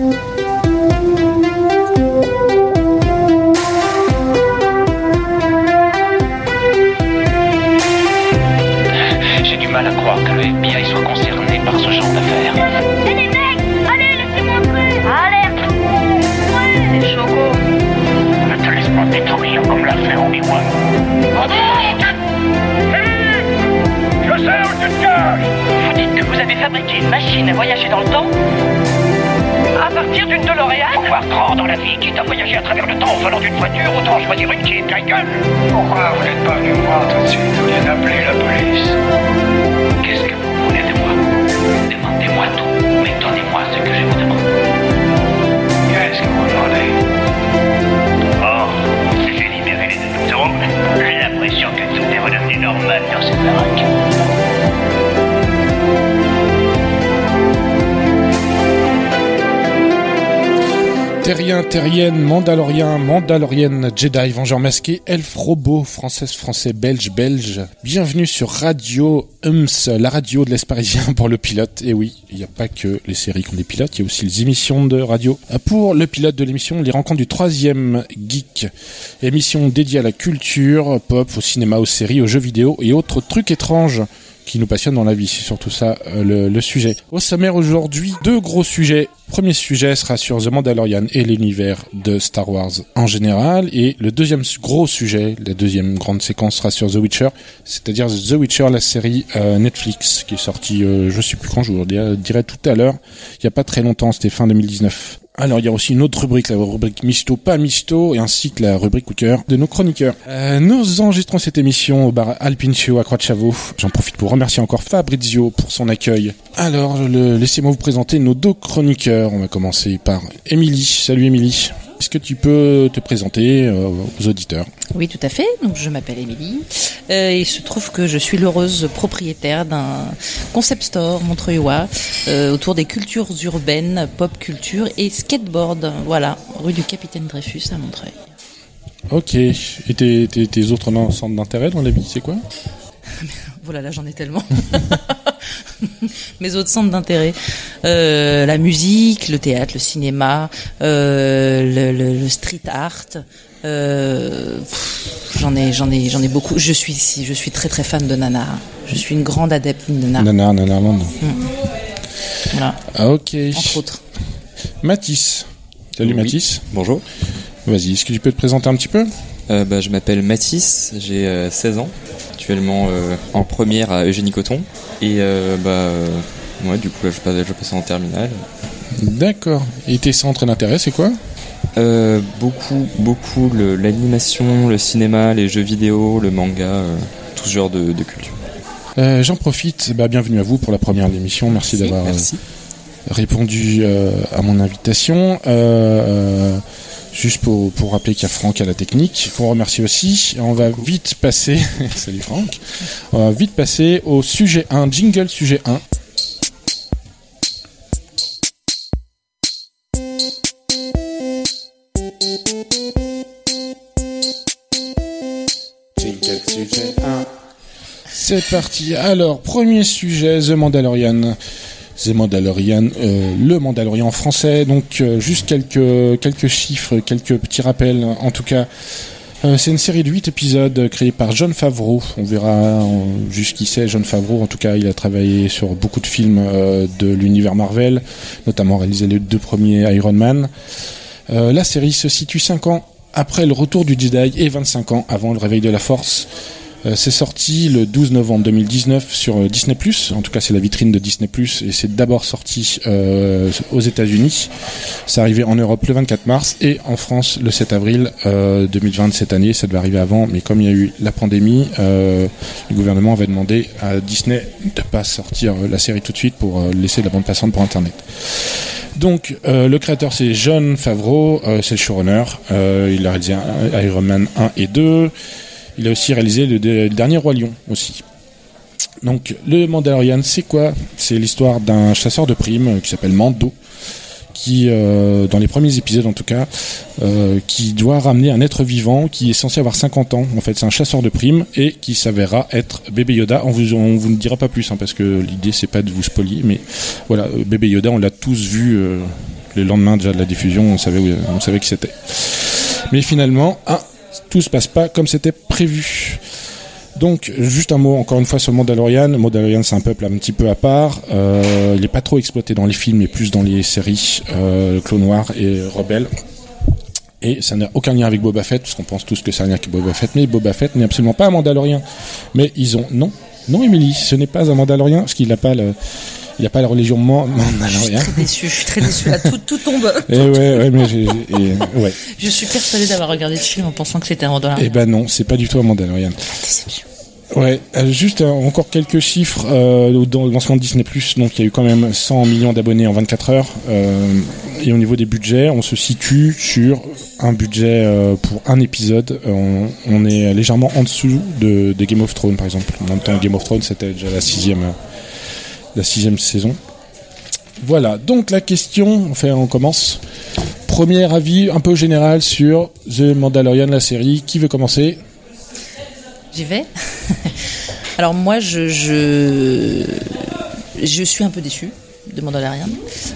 J'ai du mal à croire que le FBI soit concerné par ce genre d'affaires. Et les mecs! Allez, laissez-moi entrer Alerte Ouais Choco! Ne te laisse pas détruire comme l'a fait Obi-Wan. Je sais où tu te caches. Vous dites que vous avez fabriqué une machine à voyager dans le temps? Partir d'une DeLorean Pouvoir grand dans la vie, quitte à voyager à travers le temps au volant d'une voiture, autant en choisir une qui est ta gueule. Pourquoi vous n'êtes pas venu me voir tout de suite au lieu d'appeler la police Qu'est-ce que vous voulez de moi? Demandez-moi tout, mais donnez-moi ce que je vous demande. Qu'est-ce que vous demandez? Terrien, terrienne, mandalorien, mandalorienne, Jedi, vengeur masqué, elfe, robot, française, français, belge, belge. Bienvenue sur Radio Hums, la radio de l'Est parisien pour le pilote. Et oui, il n'y a pas que les séries qui ont des pilotes, il y a aussi les émissions de radio. Pour le pilote de l'émission, les rencontres du troisième geek. Émission dédiée à la culture, pop, au cinéma, aux séries, aux jeux vidéo et autres trucs étranges qui nous passionnent dans la vie. C'est surtout ça euh, le, sujet. Au sommaire aujourd'hui, deux gros sujets. Premier sujet sera sur The Mandalorian et l'univers de Star Wars en général. Et le deuxième gros sujet, la deuxième grande séquence sera sur The Witcher, c'est-à-dire The Witcher, la série euh, Netflix qui est sortie, euh, je sais plus quand, je vous le dirai tout à l'heure. Il y a pas très longtemps, c'était fin 2019. Alors, il y a aussi une autre rubrique, la rubrique Misto, pas Misto, et ainsi que la rubrique coup de nos chroniqueurs. Euh, nous enregistrons cette émission au bar Alpincio à Croix-de-Chavaux. J'en profite pour remercier encore Fabrizio pour son accueil. Alors, laissez-moi vous présenter nos deux chroniqueurs. On va commencer par Émilie. Salut Émilie. Est-ce que tu peux te présenter euh, aux auditeurs Oui, tout à fait. Donc, je m'appelle Émilie. Euh, il se trouve que je suis l'heureuse propriétaire d'un concept store montreuillois euh, autour des cultures urbaines, pop culture et skateboard. Voilà, rue du Capitaine Dreyfus à Montreuil. Ok. Et tes, tes, tes autres centres d'intérêt dans la vie, c'est quoi? Voilà, là j'en ai tellement. Mes autres centres d'intérêt, euh, la musique, le théâtre, le cinéma, euh, le, le- le street art. euh, j'en ai, j'en ai, j'en ai beaucoup. Je suis, je suis très très fan de Nana. Je suis une grande adepte de Nana. Nanar, Nanarland. Voilà, Ah, ok. entre autres. Mathis. Salut Oui. Mathis. Bonjour, Vas-y, est-ce que tu peux te présenter un petit peu? Euh, bah, je m'appelle Mathis, j'ai euh, 16 ans, actuellement euh, en première à Eugénie Coton. Et euh, bah, euh, moi, du coup, là, je passe, je passe en terminale. D'accord. Et tes centres d'intérêt, c'est quoi? Euh, beaucoup, beaucoup l'animation, le cinéma, les jeux vidéo, le manga, euh, tout ce genre de, de culture. Euh, J'en profite, bah, bienvenue à vous pour la première de l'émission. Merci, d'avoir euh, répondu euh, à mon invitation. Juste pour, pour rappeler qu'il y a Franck à la technique, qu'on remercie aussi. On va vite passer, salut Franck, on va vite passer au sujet 1, jingle sujet 1. Jingle sujet 1. C'est parti. Alors, premier sujet, The Mandalorian. The Mandalorian, euh, le Mandalorian français. Donc, euh, juste quelques quelques chiffres, quelques petits rappels. En tout cas, euh, c'est une série de 8 épisodes euh, créée par John Favreau. On verra euh, juste qui c'est John Favreau. En tout cas, il a travaillé sur beaucoup de films euh, de l'univers Marvel, notamment réalisé les deux premiers Iron Man. La série se situe 5 ans après le retour du Jedi et 25 ans avant le réveil de la Force. Euh, c'est sorti le 12 novembre 2019 sur euh, Disney+. En tout cas, c'est la vitrine de Disney+. Et c'est d'abord sorti euh, aux États-Unis. C'est arrivé en Europe le 24 mars et en France le 7 avril euh, 2020 cette année. Ça devait arriver avant, mais comme il y a eu la pandémie, le gouvernement avait demandé à Disney de pas sortir la série tout de suite pour laisser la bande passante pour Internet. Donc, le créateur c'est John Favreau, c'est le showrunner. Il a réalisé Iron Man 1 et 2. Il a aussi réalisé le, dernier Roi Lion aussi. Donc, le Mandalorian, c'est quoi? C'est l'histoire d'un chasseur de primes euh, qui s'appelle Mando, qui, euh, dans les premiers épisodes en tout cas, euh, qui doit ramener un être vivant qui est censé avoir 50 ans. En fait, c'est un chasseur de primes et qui s'avérera être bébé Yoda. On vous, vous ne dira pas plus hein, parce que l'idée c'est pas de vous spoiler, mais voilà, bébé Yoda, on l'a tous vu le lendemain déjà de la diffusion, on savait, où, on savait qui c'était. Mais finalement, ah, tout se passe pas comme c'était prévu. Donc, juste un mot encore une fois sur Mandalorian. Mandalorian, c'est un peuple un petit peu à part. Euh, il n'est pas trop exploité dans les films, mais plus dans les séries. Euh, Noir et Rebelle. Et ça n'a aucun lien avec Boba Fett, parce qu'on pense tous que c'est un lien avec Boba Fett, mais Boba Fett n'est absolument pas un Mandalorien. Mais ils ont... Non, non Émilie, ce n'est pas un Mandalorien, parce qu'il n'a pas le... Il n'a pas la religion mandalorienne. Je suis très déçu, je suis très déçu. Là, tout, tout tombe. Et ouais, ouais, mais j'ai, et, ouais. Je suis persuadé d'avoir regardé ce film en pensant que c'était un Mandalorian. Eh ben non, c'est pas du tout un Mandalorian. Déception. Ouais, euh, juste euh, encore quelques chiffres euh, dans le lancement de Disney+. Donc il y a eu quand même 100 millions d'abonnés en 24 heures. Euh, et au niveau des budgets, on se situe sur un budget euh, pour un épisode. On, on est légèrement en dessous de, de Game of Thrones, par exemple. En même temps, Game of Thrones, c'était déjà la sixième, euh, la sixième saison. Voilà. Donc la question, enfin, on commence. Premier avis un peu général sur The Mandalorian, la série. Qui veut commencer? J'y vais. Alors moi, je, je, je suis un peu déçu de Mandalorian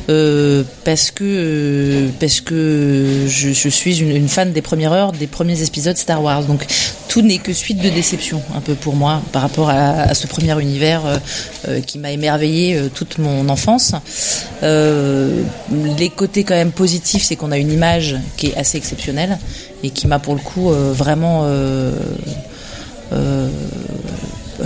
euh, parce que parce que je, je suis une, une, fan des premières heures des premiers épisodes Star Wars donc tout n'est que suite de déception un peu pour moi par rapport à, ce premier univers euh, euh qui m'a émerveillé euh, toute mon enfance. Les côtés quand même positifs c'est qu'on a une image qui est assez exceptionnelle et qui m'a pour le coup vraiment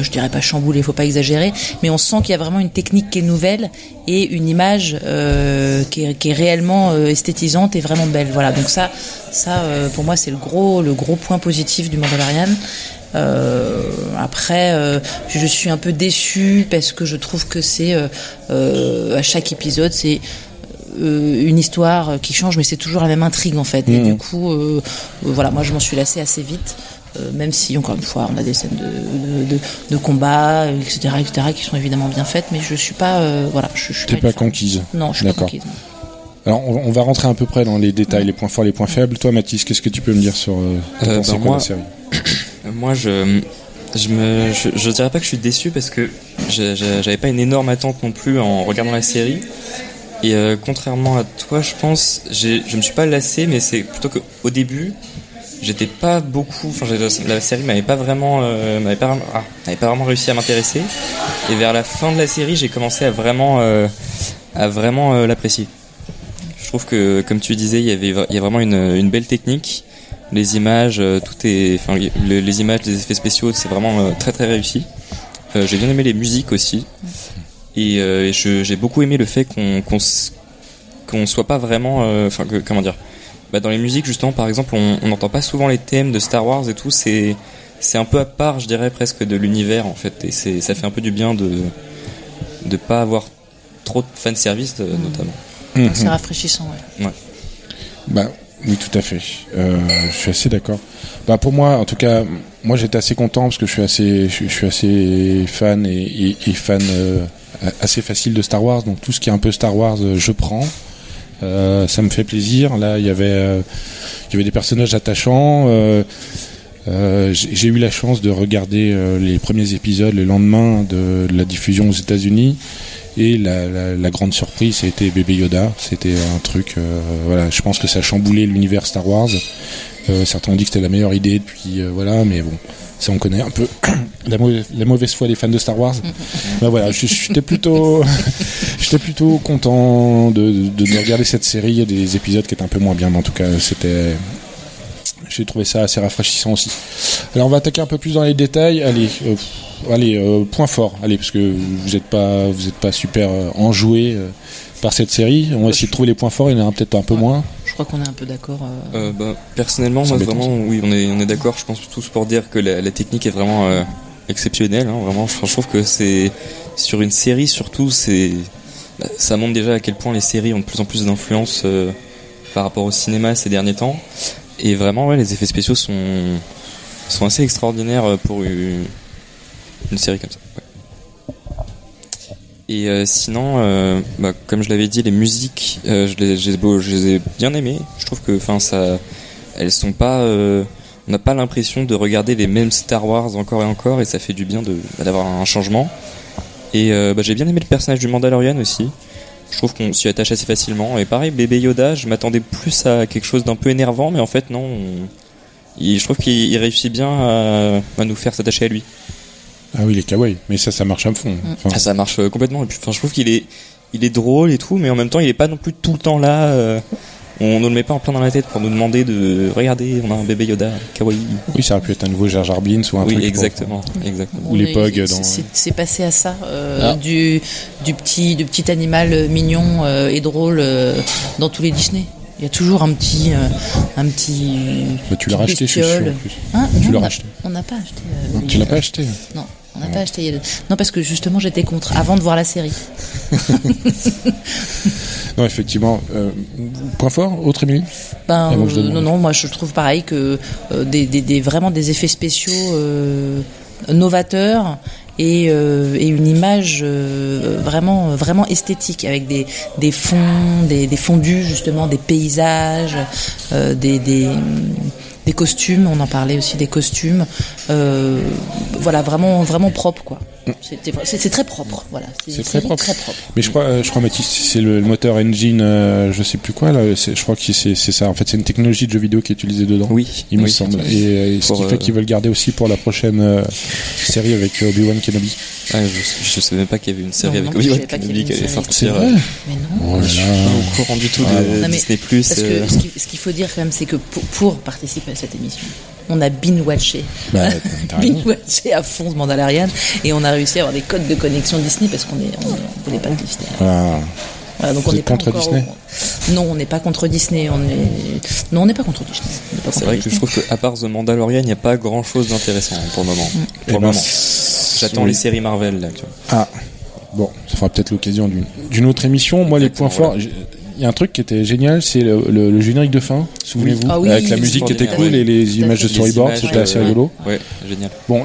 je dirais pas chamboulé, faut pas exagérer, mais on sent qu'il y a vraiment une technique qui est nouvelle et une image euh, qui, est, qui, est, réellement euh, esthétisante et vraiment belle. Voilà, donc ça, ça euh, pour moi c'est le gros, le gros point positif du Mandalorian. Euh, après, euh, je suis un peu déçue parce que je trouve que c'est à chaque épisode c'est une histoire qui change, mais c'est toujours la même intrigue en fait. Mmh. Et du coup, voilà, moi je m'en suis lassée assez vite. Euh, même si encore une fois on a des scènes de, de, de, de combat, etc., etc., qui sont évidemment bien faites, mais je suis pas, euh, voilà, je, je suis T'es pas, pas conquise. Non, je suis pas conquise. Non. Alors on, on, va rentrer un peu près dans les détails, les points forts, les points faibles. Toi, Mathis, qu'est-ce que tu peux me dire sur euh, euh moi, la série Moi, je, je me, je, je, dirais pas que je suis déçu parce que j'avais pas une énorme attente non plus en regardant la série. Et euh, contrairement à toi, je pense, je me suis pas lassé, mais c'est plutôt qu'au début, j'étais pas beaucoup enfin la série m'avait pas vraiment euh, m'avait pas ah, pas vraiment réussi à m'intéresser. Et vers la fin de la série j'ai commencé à vraiment euh, à vraiment euh, l'apprécier. Je trouve que comme tu disais il y avait il y a vraiment une, une belle technique. Les images euh, tout est enfin les, images les effets spéciaux c'est vraiment euh, très très réussi. J'ai bien aimé les musiques aussi. Et, et j'ai beaucoup aimé le fait qu'on qu'on qu'on soit pas vraiment enfin comment dire bah, dans les musiques justement par exemple on n'entend pas souvent les thèmes de Star Wars et tout c'est c'est un peu à part je dirais presque de l'univers en fait et c'est ça fait un peu du bien de de pas avoir trop de fan service mmh. notamment mmh. c'est rafraîchissant ouais. ouais. bah oui tout à fait euh, je suis assez d'accord bah pour moi en tout cas moi j'étais assez content parce que je suis assez je, je suis assez fan et, et, et fan euh, assez facile de Star Wars donc tout ce qui est un peu Star Wars je prends euh, ça me fait plaisir. Là, il y avait, euh, il y avait des personnages attachants. Euh, euh j'ai eu la chance de regarder euh, les premiers épisodes le lendemain de, la diffusion aux États-Unis. Et la, la, la, grande surprise, c'était Bébé Yoda. C'était un truc, euh, voilà, je pense que ça a chamboulé l'univers Star Wars. Euh, certains ont dit que c'était la meilleure idée depuis, euh, voilà, mais bon, ça on connaît un peu la, mauvaise, la mauvaise foi des fans de Star Wars. ben voilà, j'étais plutôt, j'étais plutôt content de, de, de, regarder cette série. Il y a des épisodes qui étaient un peu moins bien, mais en tout cas, c'était, j'ai trouvé ça assez rafraîchissant aussi. Alors on va attaquer un peu plus dans les détails. Allez, euh, allez, euh, point fort. Allez, parce que vous n'êtes pas, vous êtes pas super euh, enjoué euh, par cette série. On va essayer de trouver les points forts. Il y en a peut-être un peu moins. Je crois qu'on est un peu d'accord. Euh... bah, personnellement, moi vraiment, oui, on est, on est d'accord. Je pense tous pour dire que la, la technique est vraiment exceptionnelle. Hein, vraiment, je, je trouve que c'est sur une série surtout, c'est ça montre déjà à quel point les séries ont de plus en plus d'influence par rapport au cinéma ces derniers temps. Et vraiment, ouais, les effets spéciaux sont sont assez extraordinaires pour une, une série comme ça. Ouais. Et euh, sinon, euh, bah, comme je l'avais dit, les musiques, euh, je, les, je, les, ai bien aimées. Je trouve que, enfin, ça, elles sont pas, euh, on n'a pas l'impression de regarder les mêmes Star Wars encore et encore, et ça fait du bien de d'avoir un changement. Et euh, bah, j'ai bien aimé le personnage du Mandalorian aussi. je trouve qu'on s'y attache assez facilement. Et pareil, bébé Yoda, je m'attendais plus à quelque chose d'un peu énervant, mais en fait non. je trouve qu'il il réussit bien à nous faire s'attacher à lui. Ah oui, les kawaii. Mais ça, ça marche à fond. Enfin, Ah, ça marche euh, complètement. Et puis, enfin, je trouve qu'il est, il est drôle et tout, mais en même temps, il est pas non plus tout le temps là. euh, on ne le met pas en plein dans la tête pour nous demander de regarder, on a un bébé Yoda, kawaii. oui, ça aurait pu être un nouveau Jar Jar Binks ou un Oui, truc. exactement, exactement. Ou les Pogs c'est- dans- C'est c'est passé à ça, euh, Ah. du, du, petit, du petit animal mignon euh, et drôle euh, dans tous les Disney. Il y a toujours un petit. euh, un petit Bah, tu l'as racheté, je suis sûr. bestiole. en plus. Hein Tu l'as racheté. On n'a pas acheté. euh, Tu l'as pas acheté Non, on n'a pas acheté. Non, parce que justement, j'étais contre avant de voir la série. Non, effectivement. Euh, point fort, autre Émilie? Ben, euh, non, non, moi je trouve pareil que euh, des, des, des- vraiment des effets spéciaux novateurs et, euh, et une image euh, vraiment vraiment esthétique avec des, des fonds, des, des fondus justement, des paysages, euh, des, des des costumes, on en parlait aussi des costumes, euh, voilà vraiment vraiment propre quoi. C'est c'est très propre, voilà. C'est très très propre. Mais je crois, euh, je crois Mathis, c'est le, le moteur engine, euh, je sais plus quoi là. c'est- Je crois que c'est c'est ça. En fait, c'est une technologie de jeu vidéo qui est utilisée dedans. Oui, Il me semble. Et, euh, ce qui fait euh, qu'ils veulent garder aussi pour la prochaine euh, série avec Obi-Wan Kenobi. Ah, je, je savais même pas qu'il y avait une série Non, avec Obi-Wan Kenobi qui allait sortir. vrai Mais non. Oh je suis pas au courant du tout Ah, de. Non, Disney Plus. Parce euh, que ce qu'il faut dire quand même, c'est que pour, pour participer à cette émission, on a binge-watché. Bah, t'as raison. binge-watché à fond Mandalorian et on a réussi à avoir des codes de connexion Disney parce qu'on est, on, on connaît pas de Disney. Voilà, donc Vous on pas contre Disney au- Non, on n'est pas contre Disney. On est... Non, on n'est pas contre Disney. C'est vrai que je trouve qu'à part The Mandalorian, il n'y a pas grand chose d'intéressant pour le moment. Eh Pour le ben, moment. J'attends oui. les séries Marvel là. Tu vois. Ah, bon, ça fera peut-être l'occasion d'une d'une autre émission. Moi, les points forts, j'ai- il y a un truc qui était génial, c'est le, le- le générique de fin. Souvenez-vous, Ah oui, avec la musique qui était cool et les images de storyboard, c'était assez euh, rigolo. Ouais, génial. Bon,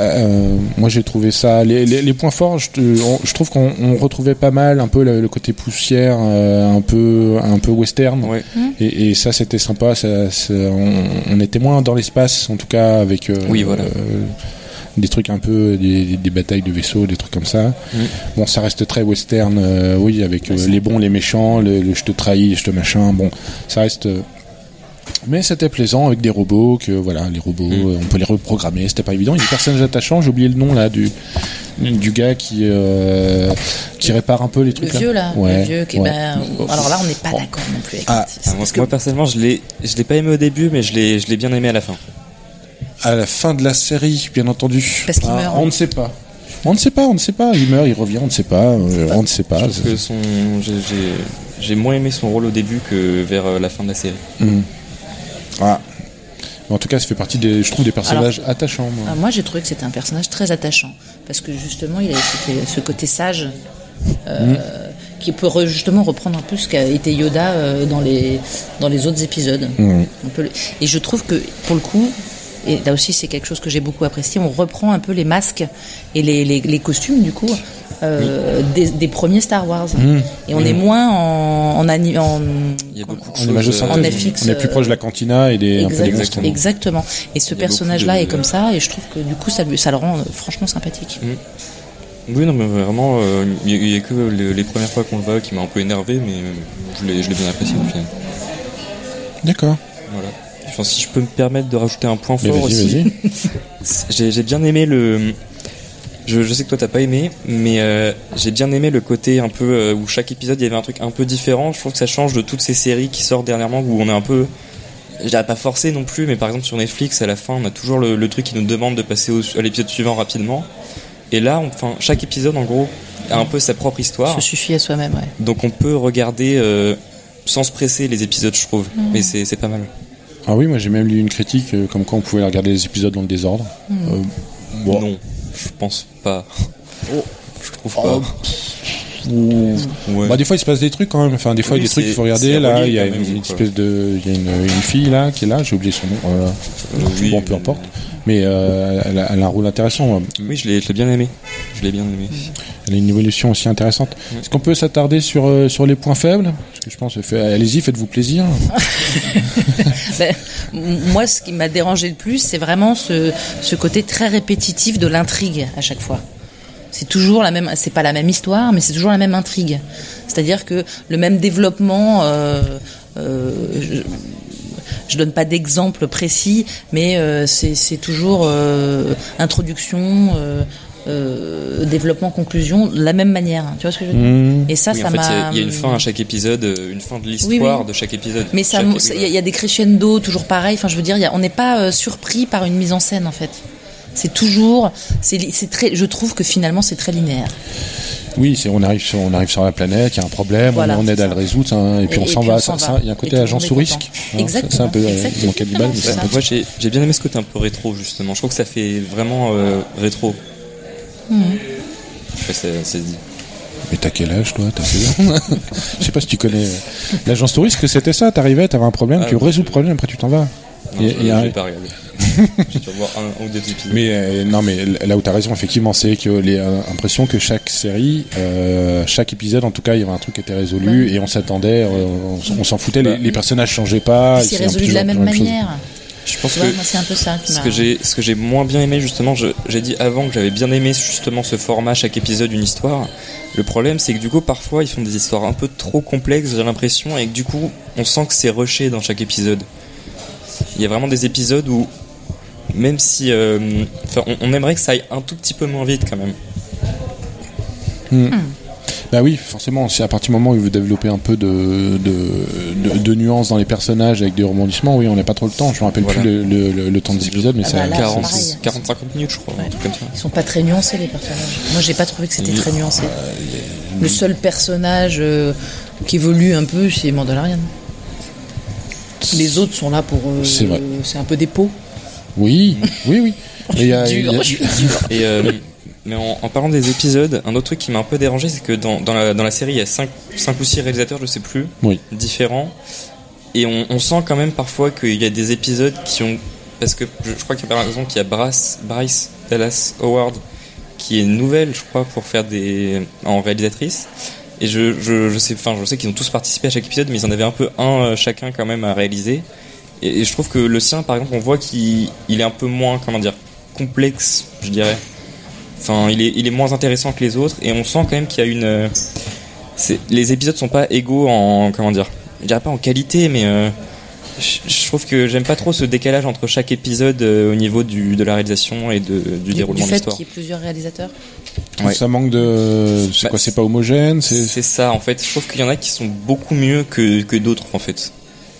euh, moi j'ai trouvé ça. Les, les- les points forts, je, te- on- je trouve qu'on on retrouvait pas mal un peu le, le côté poussière, euh, un peu un peu western. Ouais. Et, et ça c'était sympa. Ça, ça- on, on était moins dans l'espace, en tout cas avec euh, Oui, voilà. euh, des trucs un peu des, batailles de vaisseaux, des trucs comme ça. Bon, ça reste très western, euh, oui, avec euh, les bons, les méchants, le, le je te trahis, je te machin. Bon, ça reste. Euh, mais c'était plaisant avec des robots, que voilà, les robots, Mm. euh, on peut les reprogrammer, c'était pas évident. Il y a des personnages attachants, j'ai oublié le nom là du du gars qui euh, qui répare un peu les Le trucs là. vieux là, Ouais, le vieux qui ouais. ben, alors là on n'est pas Bon. d'accord non plus avec Ah. Ah, moi, Parce que- moi, personnellement, je l'ai, je l'ai pas aimé au début, mais je l'ai, je l'ai bien aimé à la fin. À la fin de la série, bien entendu. Parce qu'il Ah, meurt. On ne sait pas. On ne sait pas, on ne sait pas. Il meurt, il revient, on ne sait pas. euh, on ne sait pas. Parce que son, j'ai, j'ai, j'ai moins aimé son rôle au début que vers euh, la fin de la série. Mhm. Ah. En tout cas, ça fait partie des, je trouve, des personnages attachants. moi. Ah, moi, j'ai trouvé que c'était un personnage très attachant parce que justement, il a ce côté sage euh, qui peut re- justement reprendre un peu ce qu'a été Yoda euh, dans les dans les autres épisodes. On peut le- Et je trouve que pour le coup, et là aussi c'est quelque chose que j'ai beaucoup apprécié, on reprend un peu les masques et les, les, les costumes du coup euh, des, des premiers Star Wars. Mhm. Et on est moins en en, ani- en Il y a beaucoup de En de euh, en FX, on est plus proche de la cantina et des, un peu exactement. Et ce personnage-là est comme ça, et je trouve que du coup, ça, ça le rend euh, franchement sympathique. Oui, non, mais vraiment, euh, il y, a- il y a que les, les premières fois qu'on le voit qui m'a un peu énervé, mais euh, je l'ai, je l'ai bien apprécié au final. D'accord. Voilà. Enfin, si je peux me permettre de rajouter un point Mais fort vas-y, aussi, vas-y. j'ai, j'ai bien aimé le. Je, je sais que toi t'as pas aimé, mais euh, j'ai bien aimé le côté un peu euh, où chaque épisode il y avait un truc un peu différent. Je trouve que ça change de toutes ces séries qui sortent dernièrement où on est un peu, je dirais pas forcé non plus, mais par exemple sur Netflix à la fin on a toujours le, le truc qui nous demande de passer au- à l'épisode suivant rapidement. Et là, enfin chaque épisode en gros a un peu sa propre histoire. Se suffit à soi-même, ouais. Donc on peut regarder euh, sans se presser les épisodes, je trouve. Mais c'est c'est pas mal. Ah oui, moi j'ai même lu une critique euh, comme quoi on pouvait regarder les épisodes dans le désordre. Euh, bon. Non, je pense pas. Je trouve Oh, pas. Ou- Ouais. Bah, des fois il se passe des trucs quand même. Enfin, des fois il y a des trucs qu'il faut regarder. Là, il y a une, même, espèce de, il y a une, une fille là qui est là. J'ai oublié son nom. Voilà. Euh, oui, bon, peu mais- importe. Mais euh, elle, a, elle a un rôle intéressant. Oui, je l'ai je l'ai bien aimé. Je l'ai bien aimé. Elle a une évolution aussi intéressante. Est-ce qu'on peut s'attarder sur euh, sur les points faibles? Parce que je pense, fait- allez-y, faites-vous plaisir. Ben, moi, ce qui m'a dérangé le plus, c'est vraiment ce, ce côté très répétitif de l'intrigue à chaque fois. C'est toujours la même, c'est pas la même histoire, mais c'est toujours la même intrigue. C'est-à-dire que le même développement. Euh, euh, je, je donne pas d'exemple précis, mais euh, c'est c'est toujours euh, introduction, euh, développement, conclusion, de la même manière. Tu vois ce que je veux dire Mmh. Et ça, Oui, ça en fait, il y a- m'a. il y, a une fin à chaque épisode, euh, une fin de l'histoire Oui, oui. de chaque épisode. Mais ça, il y, a- il y a des crescendo toujours pareil. Enfin, je veux dire, il y a- on n'est pas euh, surpris par une mise en scène en fait. C'est toujours, c'est très. Je trouve que finalement, c'est très linéaire. Oui, c'est on arrive sur on arrive sur la planète, il y a un problème, Voilà, on, aide à le résoudre, hein, et puis Et- on s'en puis va. on Ça, s'en ça, va. il y a un côté agent sous risque. content. hein, c'est- Exactement, C'est un peu euh, exactement. mon cannibale, mais c'est un Ça. peu Moi, j'ai j'ai bien aimé ce côté un peu rétro, justement. Je trouve que ça fait vraiment euh, rétro. Ça se dit. Mais t'as quel âge, toi? T'as 16 ans Je sais pas si tu connais euh, l'agence touriste, que c'était ça? T'arrivais, t'avais un problème, Ah, tu oui. résous le problème, après tu t'en vas. Non, Et- je et un- j'ai pas regardé. J'ai dû revoir un, un ou deux épisodes. Mais euh, non, mais là où t'as raison, effectivement, c'est que les euh, impressions que chaque série, euh, chaque épisode, en tout cas, il y avait un truc qui était résolu et on s'attendait, euh, on, s'en foutait, les, Bah, les personnages changeaient pas. c'est c'est résolu de la même chose. Je pense que c'est un peu ça qui ce m'a. que j'ai ce que j'ai moins bien aimé justement je- j'ai dit avant que j'avais bien aimé justement ce format chaque épisode une histoire. Le problème c'est que du coup parfois ils font des histoires un peu trop complexes j'ai l'impression et que du coup on sent que c'est rushé dans chaque épisode. Il y a vraiment des épisodes où même si euh, enfin, on, on aimerait que ça aille un tout petit peu moins vite quand même Bah oui, forcément, c'est à partir du moment où il veut développer un peu de, de, de, de nuances dans les personnages avec des rebondissements, oui, on n'a pas trop le temps. Je me rappelle Voilà. plus le, le, le- le temps des épisodes, mais Ah ça. bah là, c'est 40 pareil. 40 50 minutes je crois Ouais. un truc comme ça Ils sont pas très nuancés les personnages. Moi, j'ai pas trouvé que c'était très nuancé. Le seul personnage euh, qui évolue un peu, c'est Mandalorian. Les autres sont là pour. euh, C'est vrai. C'est un peu des pots. Oui, oui, oui. Mais il y a- il y Dur, a- je suis dur. Et euh, mais en, en parlant des épisodes, un autre truc qui m'a un peu dérangé, c'est que dans, dans, la, dans la série, il y a 5, ou 6 réalisateurs, je sais plus, Oui. différents. Et on, on sent quand même parfois qu'il y a des épisodes qui ont. Parce que je, je crois qu'il y a par exemple qu'il y a Bryce, Bryce Dallas Howard qui est nouvelle, je crois, pour faire des. en réalisatrice. Et je, je, je sais, enfin, je sais qu'ils ont tous participé à chaque épisode, mais ils en avaient un peu un euh, chacun quand même à réaliser. Et, et je trouve que le sien, par exemple, on voit qu'il il est un peu moins, comment dire, complexe, je dirais. Enfin, il est, il est moins intéressant que les autres, et on sent quand même qu'il y a une. euh, les épisodes sont pas égaux en, comment dire, je dirais pas en qualité, mais euh, je, trouve que j'aime pas trop ce décalage entre chaque épisode euh, au niveau du, de la réalisation et de, du, Du, déroulement du de fait l'histoire. qu'il y ait plusieurs réalisateurs. Ouais. Ça manque de. C'est Bah, quoi C'est pas homogène C'est. C'est ça, en fait. Je trouve qu'il y en a qui sont beaucoup mieux que, que d'autres, en fait.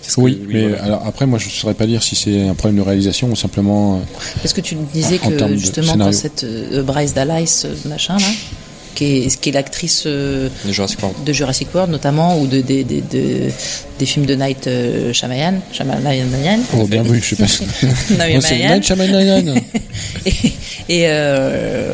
Que, Oui, mais voilà. alors après, moi, je ne saurais pas dire si c'est un problème de réalisation ou simplement. euh, Parce que tu disais En- que justement quand cette euh, Bryce Dallas euh, machin là, qui est, qui est l'actrice euh, Les Jurassic World. de Jurassic World notamment ou de, des des- de- des films de Night euh, Shyamalan, Shyamalan, Oh, bien vu, je sais pas. Moi, c'est. Night Shyamalan. et et, euh,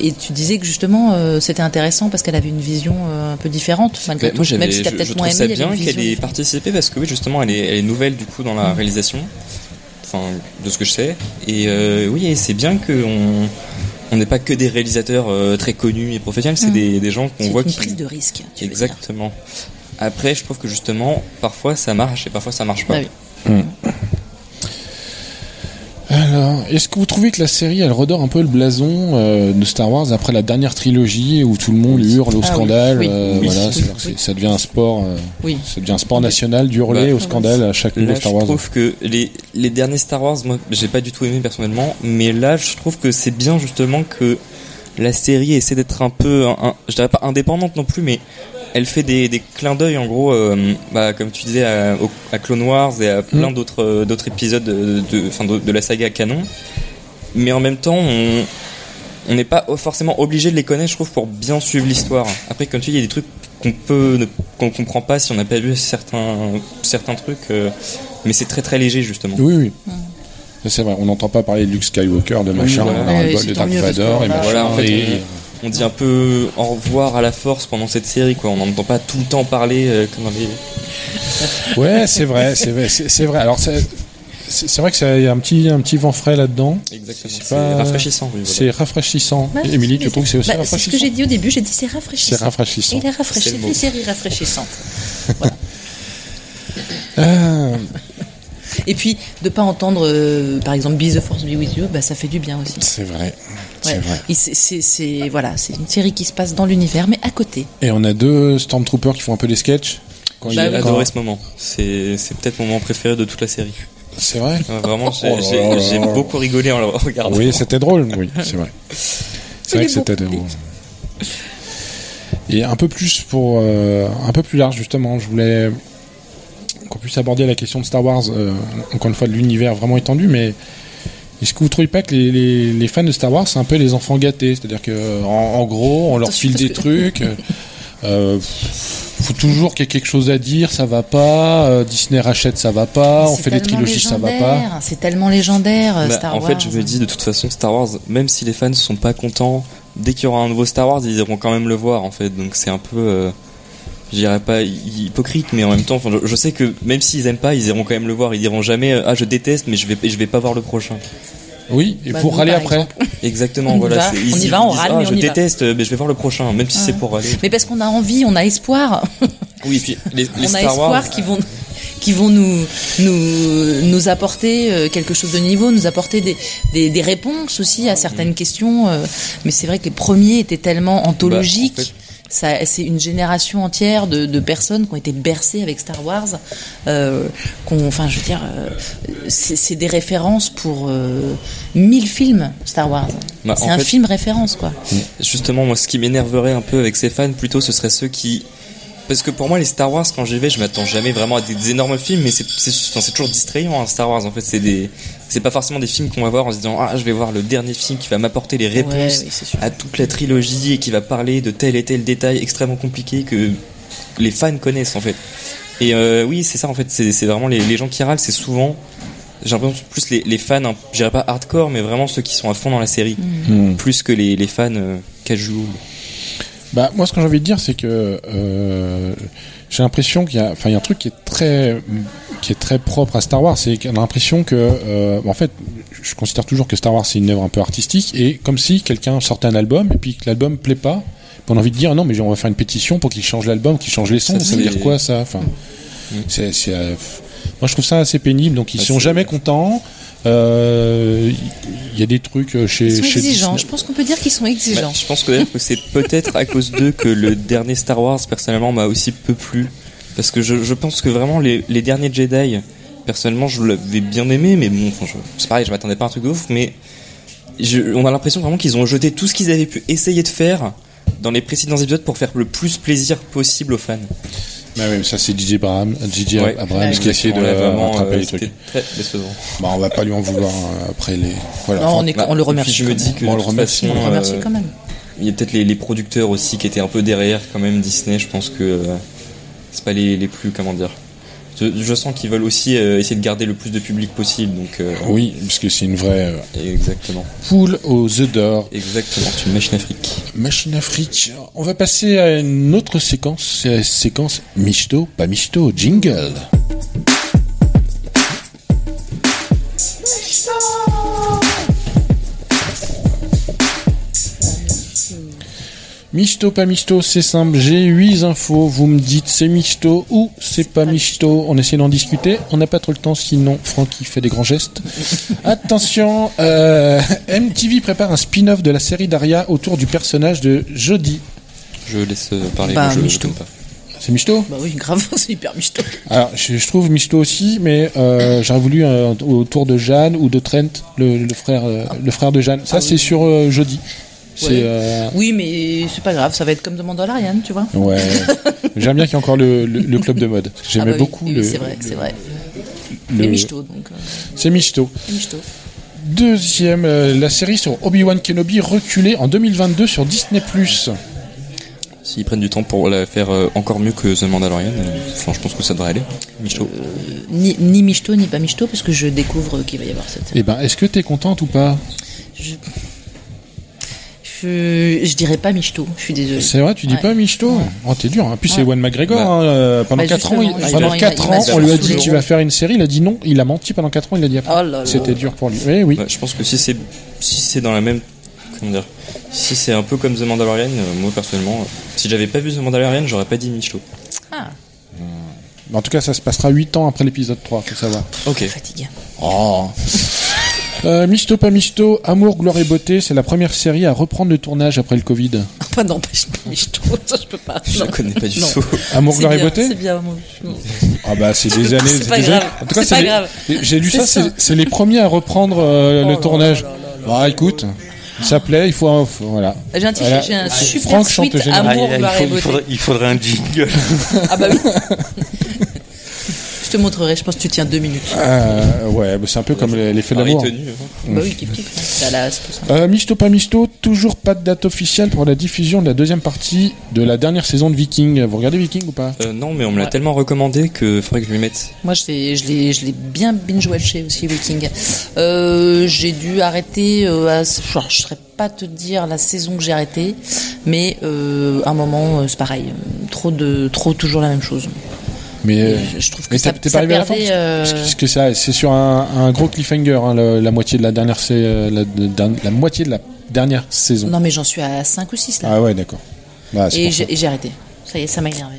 et tu disais que justement euh, c'était intéressant parce qu'elle avait une vision un peu différente malgré Bah, tout. moi, Même si t'as je, peut-être moins trouve aimé, bien qu'elle ait participé parce que oui, justement, elle est, elle est nouvelle du coup dans la réalisation. Enfin, de ce que je sais. Et euh, oui, c'est bien qu'on on n'est pas que des réalisateurs euh, très connus et professionnels, c'est Mm. des, des gens qu'on C'est voit une qui. prise de risque. tu veux dire. Exactement. Après, je trouve que justement, parfois ça marche et parfois ça marche pas. Bah oui. Alors, est-ce que vous trouvez que la série, elle redore un peu le blason euh, de Star Wars après la dernière trilogie où tout le monde hurle au Ah scandale Oui. euh, Oui. Voilà, c'est- ça devient un sport, euh, Oui. ça devient un sport national d'hurler Bah, au scandale à chaque nouveau je Star Wars. trouve que les, les derniers Star Wars, moi, j'ai pas du tout aimé personnellement, mais là, je trouve que c'est bien justement que la série essaie d'être un peu, un- un- je dirais pas indépendante non plus, mais elle fait des, des clins d'œil en gros, euh, bah, comme tu disais, à, au- à Clone Wars et à plein Mm. d'autres euh, d'autres épisodes de, de, de, de la saga canon. Mais en même temps, on on n'est pas forcément obligé de les connaître, je trouve, pour bien suivre l'histoire. Après, comme tu dis, il y a des trucs qu'on peut, ne- qu'on comprend pas si on n'a pas vu certains certains trucs, euh, mais c'est très très léger justement. Oui, oui. Ça, C'est vrai, on n'entend pas parler de Luke Skywalker, de machin, voilà. on a Oui, de Dark Vador que et voilà, machin. Voilà, en fait, et- On dit un peu au revoir à la force pendant cette série, quoi. On n'entend pas tout le temps parler euh, comme dans les. Ouais, c'est vrai, c'est vrai, c'est vrai. Alors, c'est vrai que ça- y a un petit, un petit vent frais là-dedans. Exactement. C'est rafraîchissant. Oui, voilà. C'est rafraîchissant. Bah, Émilie, tu trouves que c'est aussi bah, C'est ce rafraîchissant que j'ai dit au début, j'ai dit c'est rafraîchissant. C'est rafraîchissant. Il est rafraîchi, C'est le mot. des séries rafraîchissantes. Euh, Et puis de pas entendre, euh, par exemple, Be the Force Be with You, bah ça fait du bien aussi. C'est vrai. C'est Ouais. c'est- voilà, c'est une série qui se passe dans l'univers, mais à côté. Et on a deux Stormtroopers qui font un peu des sketchs. Bah. J'ai quand- adoré ce moment. C'est c'est peut-être mon moment préféré de toute la série. C'est vrai Ouais, Vraiment, j'ai Oh j'ai- beaucoup rigolé en le regardant. Oui, c'était drôle, oui, c'est vrai. C'est vrai que c'était drôle. Et un peu plus pour euh, un peu plus large justement, je voulais qu'on puisse aborder la question de Star Wars, euh, encore une fois de l'univers vraiment étendu, mais est-ce que vous trouvez pas que les, les- les fans de Star Wars c'est un peu les enfants gâtés, c'est-à-dire que en, en gros on leur Attention, file des trucs. euh, faut toujours qu'il y ait quelque chose à dire, ça va pas. euh, Disney rachète, ça va pas. On fait des trilogies, ça va pas. C'est tellement légendaire, euh, Bah, Star en Wars. fait, je me dis de toute façon, Star Wars, même si les fans sont pas contents, dès qu'il y aura un nouveau Star Wars, ils iront quand même le voir en fait. Donc c'est un peu, euh, je dirais pas hy- hypocrite, mais en même temps, enfin, je, je sais que même s'ils aiment pas, ils iront quand même le voir. Ils diront jamais, euh, ah je déteste, mais je vais, je vais pas voir le prochain. Oui, et Bah, pour râler après. exemple. Exactement, On y voilà. va, on y va, on râle, ah, mais on je y va. déteste, mais je vais voir le prochain, même si c'est pour râler. Mais parce qu'on a envie, on a espoir. Oui, et puis les, les on a Star espoir Wars. qu'ils vont qui vont nous nous nous apporter euh, quelque chose de niveau, nous apporter des des, des réponses aussi à certaines Mm. questions. euh, mais c'est vrai que les premiers étaient tellement anthologiques. Bah, en fait- Ça, c'est une génération entière de, de personnes qui ont été bercées avec Star Wars. Euh, enfin, je veux dire, euh, c'est, des références pour euh, mille films Star Wars. Bah, c'est un fait- film référence, quoi. Justement, moi, ce qui m'énerverait un peu avec ces fans, plutôt, ce serait ceux qui. Parce que pour moi, les Star Wars, quand j'y vais, je m'attends jamais vraiment à des, des énormes films, mais c'est c'est- enfin, c'est toujours distrayant, hein, Star Wars. En fait, c'est des. C'est pas forcément des films qu'on va voir en se disant ah je vais voir le dernier film qui va m'apporter les réponses Ouais, oui, à toute la trilogie et qui va parler de tel et tel détail extrêmement compliqué que les fans connaissent en fait. Et euh, oui c'est ça en fait c'est c'est vraiment les, les gens qui râlent c'est souvent j'ai l'impression plus les, les fans hein, je dirais pas hardcore mais vraiment ceux qui sont à fond dans la série Hmm. plus que les, les fans euh, casual. Bah moi ce que j'ai envie de dire c'est que euh, j'ai l'impression qu'il y a enfin il y a un truc qui est très qui est très propre à Star Wars c'est qu'on a l'impression que euh, en fait je considère toujours que Star Wars c'est une œuvre un peu artistique et comme si quelqu'un sortait un album et puis que l'album plaît pas on a envie de dire non mais on va faire une pétition pour qu'il change l'album qu'il change les sons Ça, ça, veut dire quoi ça? Enfin c'est c'est euh, moi je trouve ça assez pénible donc ils Ah, sont jamais contents il y a des trucs euh, chez Ils sont chez exigeants. Disney. Je pense qu'on peut dire qu'ils sont exigeants. Bah, je pense que, d'ailleurs que c'est peut-être à cause d'eux que le dernier Star Wars personnellement m'a aussi peu plu parce que je, je pense que vraiment les, les derniers Jedi personnellement je l'avais bien aimé mais bon enfin, c'est pareil je m'attendais pas à un truc de ouf mais je- on a l'impression vraiment qu'ils ont jeté tout ce qu'ils avaient pu essayer de faire dans les précédents épisodes pour faire le plus plaisir possible aux fans. Bah oui, mais ça c'est DJ Abraham, DJ Ouais. Abrams qui de Exactement, là, vraiment, rattraper euh, les trucs. c'était très décevant. Bah, on va pas lui en vouloir euh, après les. Voilà. Non, Enfin, on, est, Bah, on le remercie. je me quand dis même. que On de le toute remercie, façon, on le remercie euh, quand même. Il y a peut-être les, les producteurs aussi qui étaient un peu derrière quand même Disney. Je pense que euh, c'est pas les, les plus comment dire. Je, je sens qu'ils veulent aussi euh, essayer de garder le plus de public possible. Donc euh, Oui, parce que c'est une vraie euh, exactement, poule aux œufs d'or. exactement. C'est une machine afrique. Machine Afrique. On va passer à une autre séquence, c'est la séquence Michto, pas Michto, jingle. Michto, pas Michto, c'est simple. J'ai 8 infos. Vous me dites c'est Michto ou c'est pas Michto. On essaie d'en discuter. On n'a pas trop le temps, sinon Francky fait des grands gestes. Attention, euh, MTV prépare un spin-off de la série Daria autour du personnage de Jodie. Je laisse euh, parler. Bah, je, pas. C'est Michto? Bah oui, grave, c'est hyper michto. Alors, je, je trouve Michto aussi, mais euh, j'aurais voulu autour de Jeanne ou de Trent, le, le frère, euh, le frère de Jeanne. Ça, Ah c'est oui. sur euh, jeudi. Ouais. euh, Oui, mais c'est pas grave, ça va être comme The Mandalorian, tu vois. ouais. J'aime bien qu'il y ait encore le, le, le club de mode. J'aimais Ah bah oui, beaucoup oui, le. C'est vrai, c'est vrai. le- Et michto, donc. euh, C'est Michto. michto. Deuxième, euh, la série sur Obi-Wan Kenobi reculée en 2022 sur Disney+. S'ils prennent du temps pour la faire euh, encore mieux que The Mandalorian, euh, enfin, je pense que ça devrait aller. Michto. Ni, ni michto, ni pas michto, parce que je découvre qu'il va y avoir cette. Eh ben, est-ce que t'es contente ou pas? Je... Je, je dirais pas michto, je suis désolée. C'est vrai, tu dis Ouais. pas Michto Oh, t'es dur. En plus, c'est Ouais. Ewan McGregor. Bah. hein, euh, pendant Bah, 4 ans, il, pendant il quatre m'a- il ans, on lui a dit tu vas faire une série. Il a dit non. Il a menti pendant 4 ans. Il a dit après. Oh là là. C'était dur pour lui. Oui, oui. Je pense que si c'est si c'est dans la même comment dire si c'est un peu comme The Mandalorian, euh, moi personnellement, euh, si j'avais pas vu The Mandalorian, j'aurais pas dit Michto. Ah, Mais En tout cas, ça se passera 8 ans après l'épisode 3, faut savoir. Ok. Fatigue. Oh. Euh, Misto pas Misto, Amour, Gloire et Beauté, c'est la première série à reprendre le tournage après le Covid. Ah bah non, je, je, ça je peux pas. Je connais pas du tout. Amour, Gloire et Beauté C'est bien, moi. Ah bah c'est des années. C'est pas des grave. années- En tout cas, C'est pas les- grave. J'ai lu C'est ça, c'est ça. c'est les premiers à reprendre euh, Oh le là tournage. là là Bah écoute, ça plaît, il faut, un- faut- voilà. J'ai un, t-shirt, Voilà. j'ai un super Franck chante amour, Ah, il, faut- faudrait, il faudrait un jingle. Ah bah oui. je te montrerai, je pense que tu tiens deux minutes. Euh, ouais, bah, c'est un peu comme l'effet de l'amour. tenu. hein. Bah oui, kiff kiff. Tout ça. Euh, Misto pas Misto, toujours pas de date officielle pour la diffusion de la deuxième partie de la dernière saison de Viking. Vous regardez Viking ou pas? Euh, non, mais on me l'a Ouais. tellement recommandé que faudrait que je lui mette. Moi, je l'ai, je l'ai, je l'ai bien binge-watché aussi, Viking. Euh, j'ai dû arrêter, euh, à, je saurais pas te dire la saison que j'ai arrêté, mais euh, un moment, euh, c'est pareil. Trop de, trop toujours la même chose. Mais, euh, je, je trouve que mais ça, t'es ça pas arrivé à la fin parce que- euh, ça, c'est sur un, un gros cliffhanger, hein, la moitié de la dernière, sa- la, de- la moitié de la dernière saison. Non, mais j'en suis à 5 ou 6 là. Ah ouais, d'accord. Bah, et, j'ai, et j'ai arrêté. Ça y est, ça m'a énervé.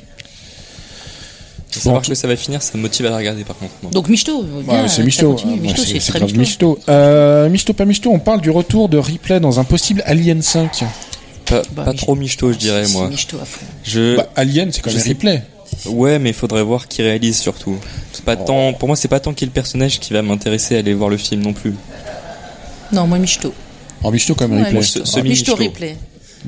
Savoir tout- que ça va finir, ça me motive à la regarder par contre. moi. Donc Michto, Ouais, bien, c'est. Ah, Michto, ouais, c'est, c'est très grave Michto. Misto. Euh, Misto pas Misto, on parle du retour de Ripley dans un possible Alien 5. Pas, Bah, pas trop michto, je dirais, C'est moi. Michto à fond. Je... Bah, Alien, c'est quand même Ripley. Ouais, mais il faudrait voir qui réalise surtout. C'est pas tant, pour moi, c'est pas tant qui est le personnage qui va m'intéresser à aller voir le film non plus. Non, moi Michto. En Misto quand même Ouais, Ripley. Michto. Ce- semi-Michto. Michto Ripley.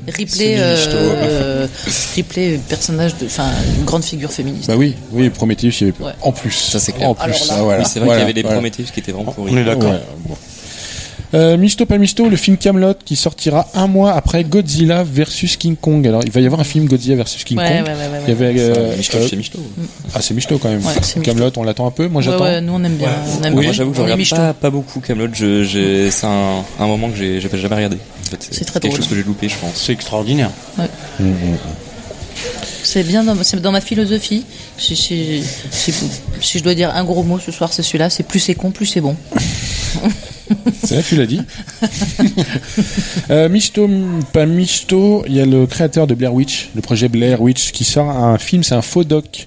Ripley, Semi-Michto. euh, Ripley, personnage de, enfin, une grande figure féministe. Bah oui, oui, Prometheus, il y avait Ouais. en plus. Ça, c'est clair. En plus, Alors là- ah, voilà. oui, c'est vrai Voilà, qu'il y avait les voilà. Prometheus qui étaient vraiment pourris. On est d'accord. Ouais, bon. Euh, Misto pas Misto, le film Camelot qui sortira un mois après Godzilla versus King Kong. Alors il va y avoir un film Godzilla versus King Ouais, Kong. ouais, ouais, ouais, Il y avait euh, Michto, euh, chez Michto. ah c'est Misto quand même. Camelot, on l'attend un peu. Moi j'attends. ouais, nous on aime bien. On aime Moi, bien. j'avoue que je regarde pas, pas beaucoup Camelot. C'est un, un moment que j'ai, jamais regardé. En fait, C'est très quelque drôle. chose que j'ai loupé, je pense. C'est extraordinaire. C'est bien dans, c'est dans ma philosophie. Si, si, si, si je dois dire un gros mot ce soir, c'est celui-là. C'est plus c'est con, plus c'est bon. C'est vrai que tu l'as dit. euh, Misto, pas Misto, il y a le créateur de Blair Witch, le projet Blair Witch, qui sort un film, c'est un faux doc.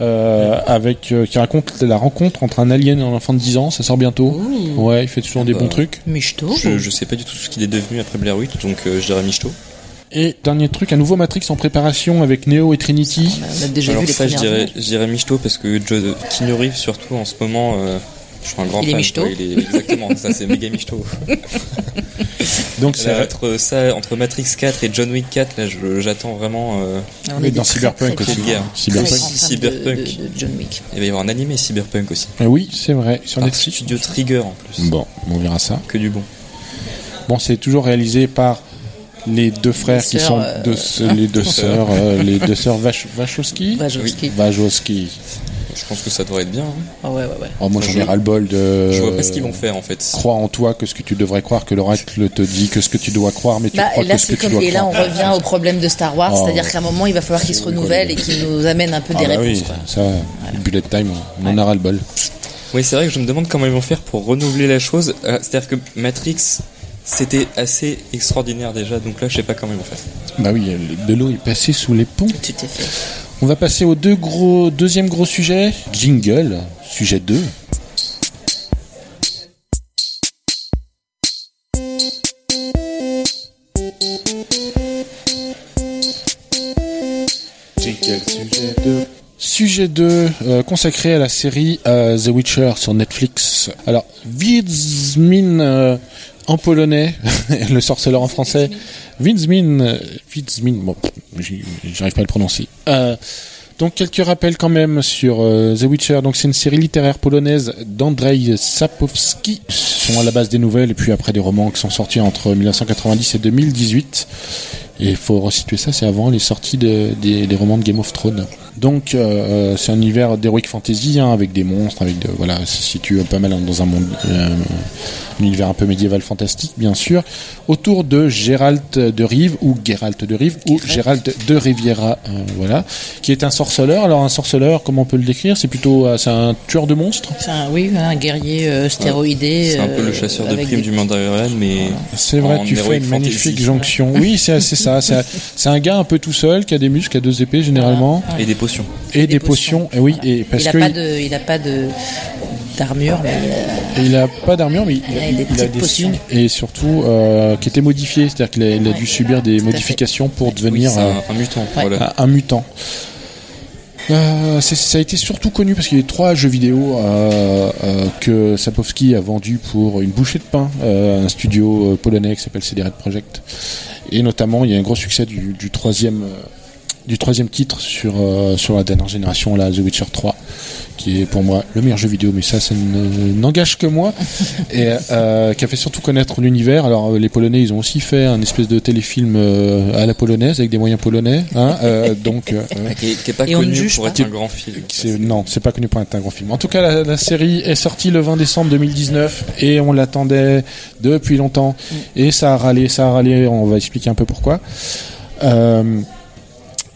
euh, avec euh, qui raconte la rencontre entre un alien et un enfant de 10 ans, ça sort bientôt. Ouais, il fait toujours des bah. bons trucs. Michto. Je, je sais pas du tout ce qu'il est devenu après Blair Witch, donc euh, je dirais Michto. Et dernier truc, un nouveau Matrix en préparation avec Neo et Trinity. On a- on a déjà Alors vu les ça, je dirais, images. je dirais Michto parce que Keanu Reeves, surtout en ce moment, euh, je suis un grand Il est fan. michto quoi. Il est exactement, ça c'est méga Michto. Donc Là, entre ça, entre Matrix 4 et John Wick 4, là, j'attends vraiment. euh, est dans Cyberpunk aussi. Cyberpunk. de- Cyberpunk. de- de John Wick. il va y avoir un animé Cyberpunk aussi. Euh, oui, c'est vrai, sur Par Netflix. Studio Trigger en plus. Bon, on verra ça. Que du bon. Bon, c'est toujours réalisé par les deux frères qui sœurs, sont euh, les deux sœurs, euh, les deux sœurs Vach- Wachowski. Wachowski. Wachowski. Je pense que ça devrait être bien. hein. Ah ouais, ouais, ouais. Oh, moi, j'en Je- ai ras le bol de. Je vois pas ce qu'ils vont faire en fait. Crois en toi que ce que tu devrais croire, que l'oracle te dit que ce que tu dois croire, mais tu Bah, crois là, que ce que c'est tu comme, dois et là, on croire. revient au problème de Star Wars, Oh. c'est-à-dire qu'à un moment, il va falloir qu'il se renouvelle et qu'il nous amène un peu Ah des bah réponses. oui, quoi. ça, bullet time, on en a ras le bol. Oui, c'est vrai que je me demande comment ils vont faire pour renouveler la chose. Euh, C'est-à-dire que Matrix, c'était assez extraordinaire déjà, donc là, je sais pas comment ils vont faire. Bah oui, le- de l'eau est passé sous les ponts. Tout est fait. On va passer au deux gros, deuxième gros sujet. Jingle, sujet 2. Jingle, sujet 2. Sujet 2, euh, consacré à la série euh, The Witcher sur Netflix. Alors, Wiedźmin euh, en polonais, le sorceleur en français. Wiedźmin, euh, Wiedźmin, bon, j'arrive pas à le prononcer. Euh, donc quelques rappels quand même sur euh, The Witcher. Donc c'est une série littéraire polonaise d'Andrzej Sapkowski. Ce sont à la base des nouvelles et puis après des romans qui sont sortis entre 1990 et 2018. Et il faut resituer ça, c'est avant les sorties de- des, des romans de Game of Thrones. Donc euh, c'est un univers d'heroic fantasy hein, avec des monstres, avec de, voilà, ça se situe pas mal dans un monde, euh, un univers un peu médiéval fantastique bien sûr, autour de Gérald de Rive ou Geralt de Rive ou Gérald de Riviera, euh, voilà, qui est un sorceleur. Alors un sorceleur, comment on peut le décrire? C'est plutôt euh, c'est un tueur de monstres? C'est un, oui, un guerrier euh, stéroïdé. C'est un peu euh, le chasseur de primes des- du Mandalorian, mais C'est vrai, En tu fais une magnifique fantasy. jonction. Oui, c'est c'est ça. C'est un- c'est un gars un peu tout seul qui a des muscles, qui a deux épées généralement. et des potions. et des, des potions. potions. Et oui, Voilà. et parce il a que pas de, il a pas de d'armure, mais il a- il a pas d'armure, mais il, Il a il des a signes et surtout euh, qui étaient modifiés, c'est-à-dire qu'il a, il a Ouais. dû subir des modifications pour Oui, devenir c'est euh, un, un mutant. Ouais. Voilà. un, un mutant. Euh, c'est- ça a été surtout connu parce qu'il y a eu trois jeux vidéo euh, euh, que Sapowski a vendu pour une bouchée de pain, euh, un studio polonais qui s'appelle CD Red Project. Et notamment, il y a un gros succès du, euh, troisième titre sur euh, sur la dernière génération, là, The Witcher 3, qui est pour moi le meilleur jeu vidéo, mais ça, ça ne- n'engage que moi, et euh, qui a fait surtout connaître l'univers. Alors, euh, les Polonais, ils ont aussi fait un espèce de téléfilm euh, à la polonaise avec des moyens polonais, hein, euh, donc. Qui est, qui est pas Et connu pour pas. être un grand film. c'est- non, c'est pas connu pour être un grand film. En tout cas, la, la série est sortie le 20 décembre 2019 et on l'attendait depuis longtemps. Et ça a râlé, ça a râlé. On va expliquer un peu pourquoi. Euh,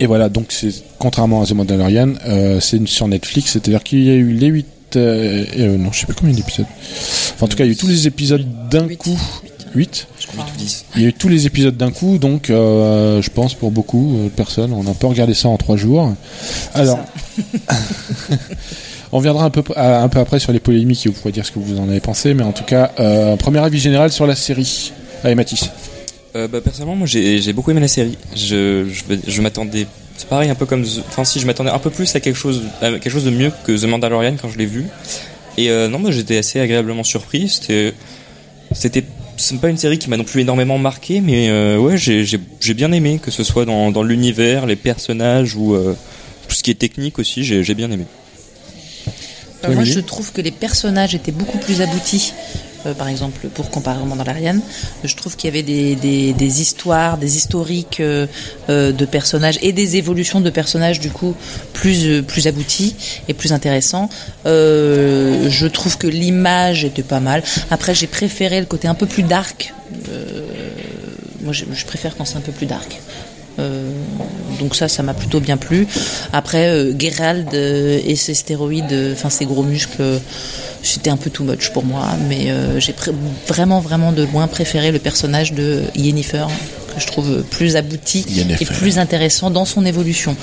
et voilà, donc c'est contrairement à The Mandalorian, euh, c'est sur Netflix, c'est-à-dire qu'il y a eu les 8 euh, euh, non, je sais plus combien d'épisodes. Enfin, en tout cas, il y a eu tous les épisodes d'un coup. 8 Je crois 8 ou 10. il y a eu tous les épisodes d'un coup, donc je pense pour beaucoup de personnes, on a un peu regardé ça en trois jours. Alors, on viendra un peu, un peu après sur les polémiques et vous pourrez dire ce que vous en avez pensé, mais en tout cas, premier avis général sur la série. Allez Mathis. Euh, bah, personnellement, moi j'ai beaucoup aimé la série. Je, je, je m'attendais. C'est pareil, un peu comme. Enfin, si, je m'attendais un peu plus à quelque chose, à quelque chose de mieux que The Mandalorian quand je l'ai vu. Et euh, non, moi j'étais assez agréablement surpris. C'était. C'était. C'est pas une série qui m'a non plus énormément marqué, mais euh, ouais, j'ai j'ai bien aimé, que ce soit dans, dans l'univers, les personnages ou euh, tout ce qui est technique aussi, j'ai j'ai bien aimé. Moi, je trouve que les personnages étaient beaucoup plus aboutis. Euh, par exemple, pour comparer au Mandalorian, je trouve qu'il y avait des, histoires, des historiques euh, euh, de personnages et des évolutions de personnages du coup plus plus aboutis et plus intéressants. Je trouve que l'image était pas mal. Après, j'ai préféré le côté un peu plus dark. Moi, je préfère quand c'est un peu plus dark. Euh, donc ça, ça m'a plutôt bien plu. Après, euh, Geralt euh, et ses stéroïdes, enfin ses gros muscles, c'était un peu too much pour moi. Mais j'ai vraiment, vraiment de loin préféré le personnage de Yennefer, que je trouve plus abouti et plus intéressant dans son évolution.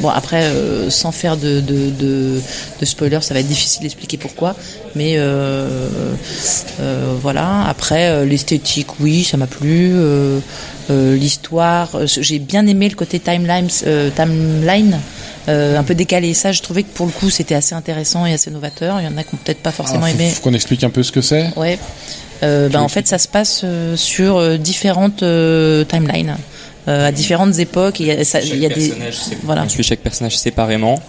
Bon, après, euh, sans faire de, de, de, de spoiler, ça va être difficile d'expliquer pourquoi. Mais euh, euh, voilà. Après, l'esthétique, oui, ça m'a plu. L'histoire, j'ai bien aimé le côté timeline, timeline un peu décalé. Ça, je trouvais que pour le coup, c'était assez intéressant et assez novateur. Il y en a qui ont peut-être pas forcément Alors, faut, aimé. faut qu'on explique un peu ce que c'est. Ouais. Euh, ben, en fait, ça se passe euh, sur euh, différentes euh, timelines, euh, à différentes époques. Il y a, ça- il y a des voilà. On suit chaque personnage séparément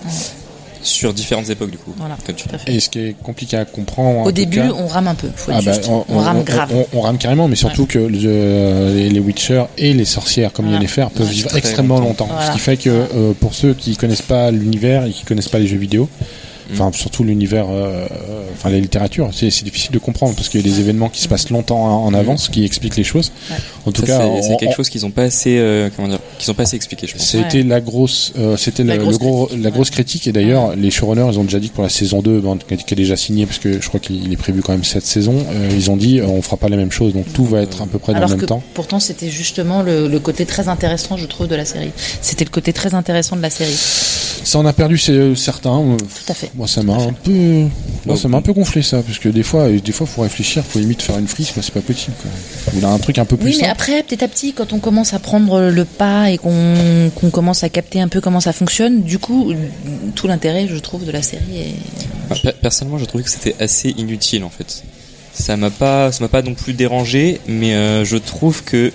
sur différentes époques du coup. Voilà, Comme tu tout à fait. Et ce qui est compliqué à comprendre. en Au début, cas- on rame un peu. Faut Ah bah, on, rame grave. On, on rame carrément, mais surtout que le- les, les Witcher et les sorcières comme Voilà. Yennefer peuvent Ouais, vivre très extrêmement longtemps. longtemps. Ce qui fait que euh, pour ceux qui connaissent pas l'univers et qui connaissent pas les jeux vidéo. Enfin surtout l'univers, euh, euh, enfin la littérature, c'est difficile de comprendre parce qu'il y a des événements qui se passent longtemps en avance qui expliquent les choses. Ouais. En tout Ça, cas, c'est- quelque on- chose qu'ils ont pas assez, euh, comment dire, qu'ils ont pas assez expliqué, je pense. C'était la grosse, euh, c'était La le, grosse le gros, critique, la grosse critique. Et d'ailleurs, les showrunners, ils ont déjà dit que pour la saison 2, bon, qui est- qui est déjà signé, parce que je crois qu'il est prévu quand même cette saison, euh, ils ont dit, euh, on fera pas la même chose, donc tout va être à peu près dans Alors le même que temps. pourtant, c'était justement le, le côté très intéressant, je trouve, de la série. C'était le côté très intéressant de la série. Ça en a perdu euh, certains. euh, Tout à fait. Moi, ça m'a un peu, moi, ça m'a un peu gonflé ça, parce que des fois, euh, des fois, faut réfléchir, faut limite faire une frise, quoi, c'est pas possible. Quoi. Il a un truc un peu plus Oui, mais après, petit à petit, quand on commence à prendre le pas et qu'on commence à capter un peu comment ça fonctionne, du coup, tout l'intérêt, je trouve, de la série est. Personnellement, je trouvais que c'était assez inutile en fait. Ça m'a pas, ça m'a pas non plus dérangé, mais euh, je trouve que,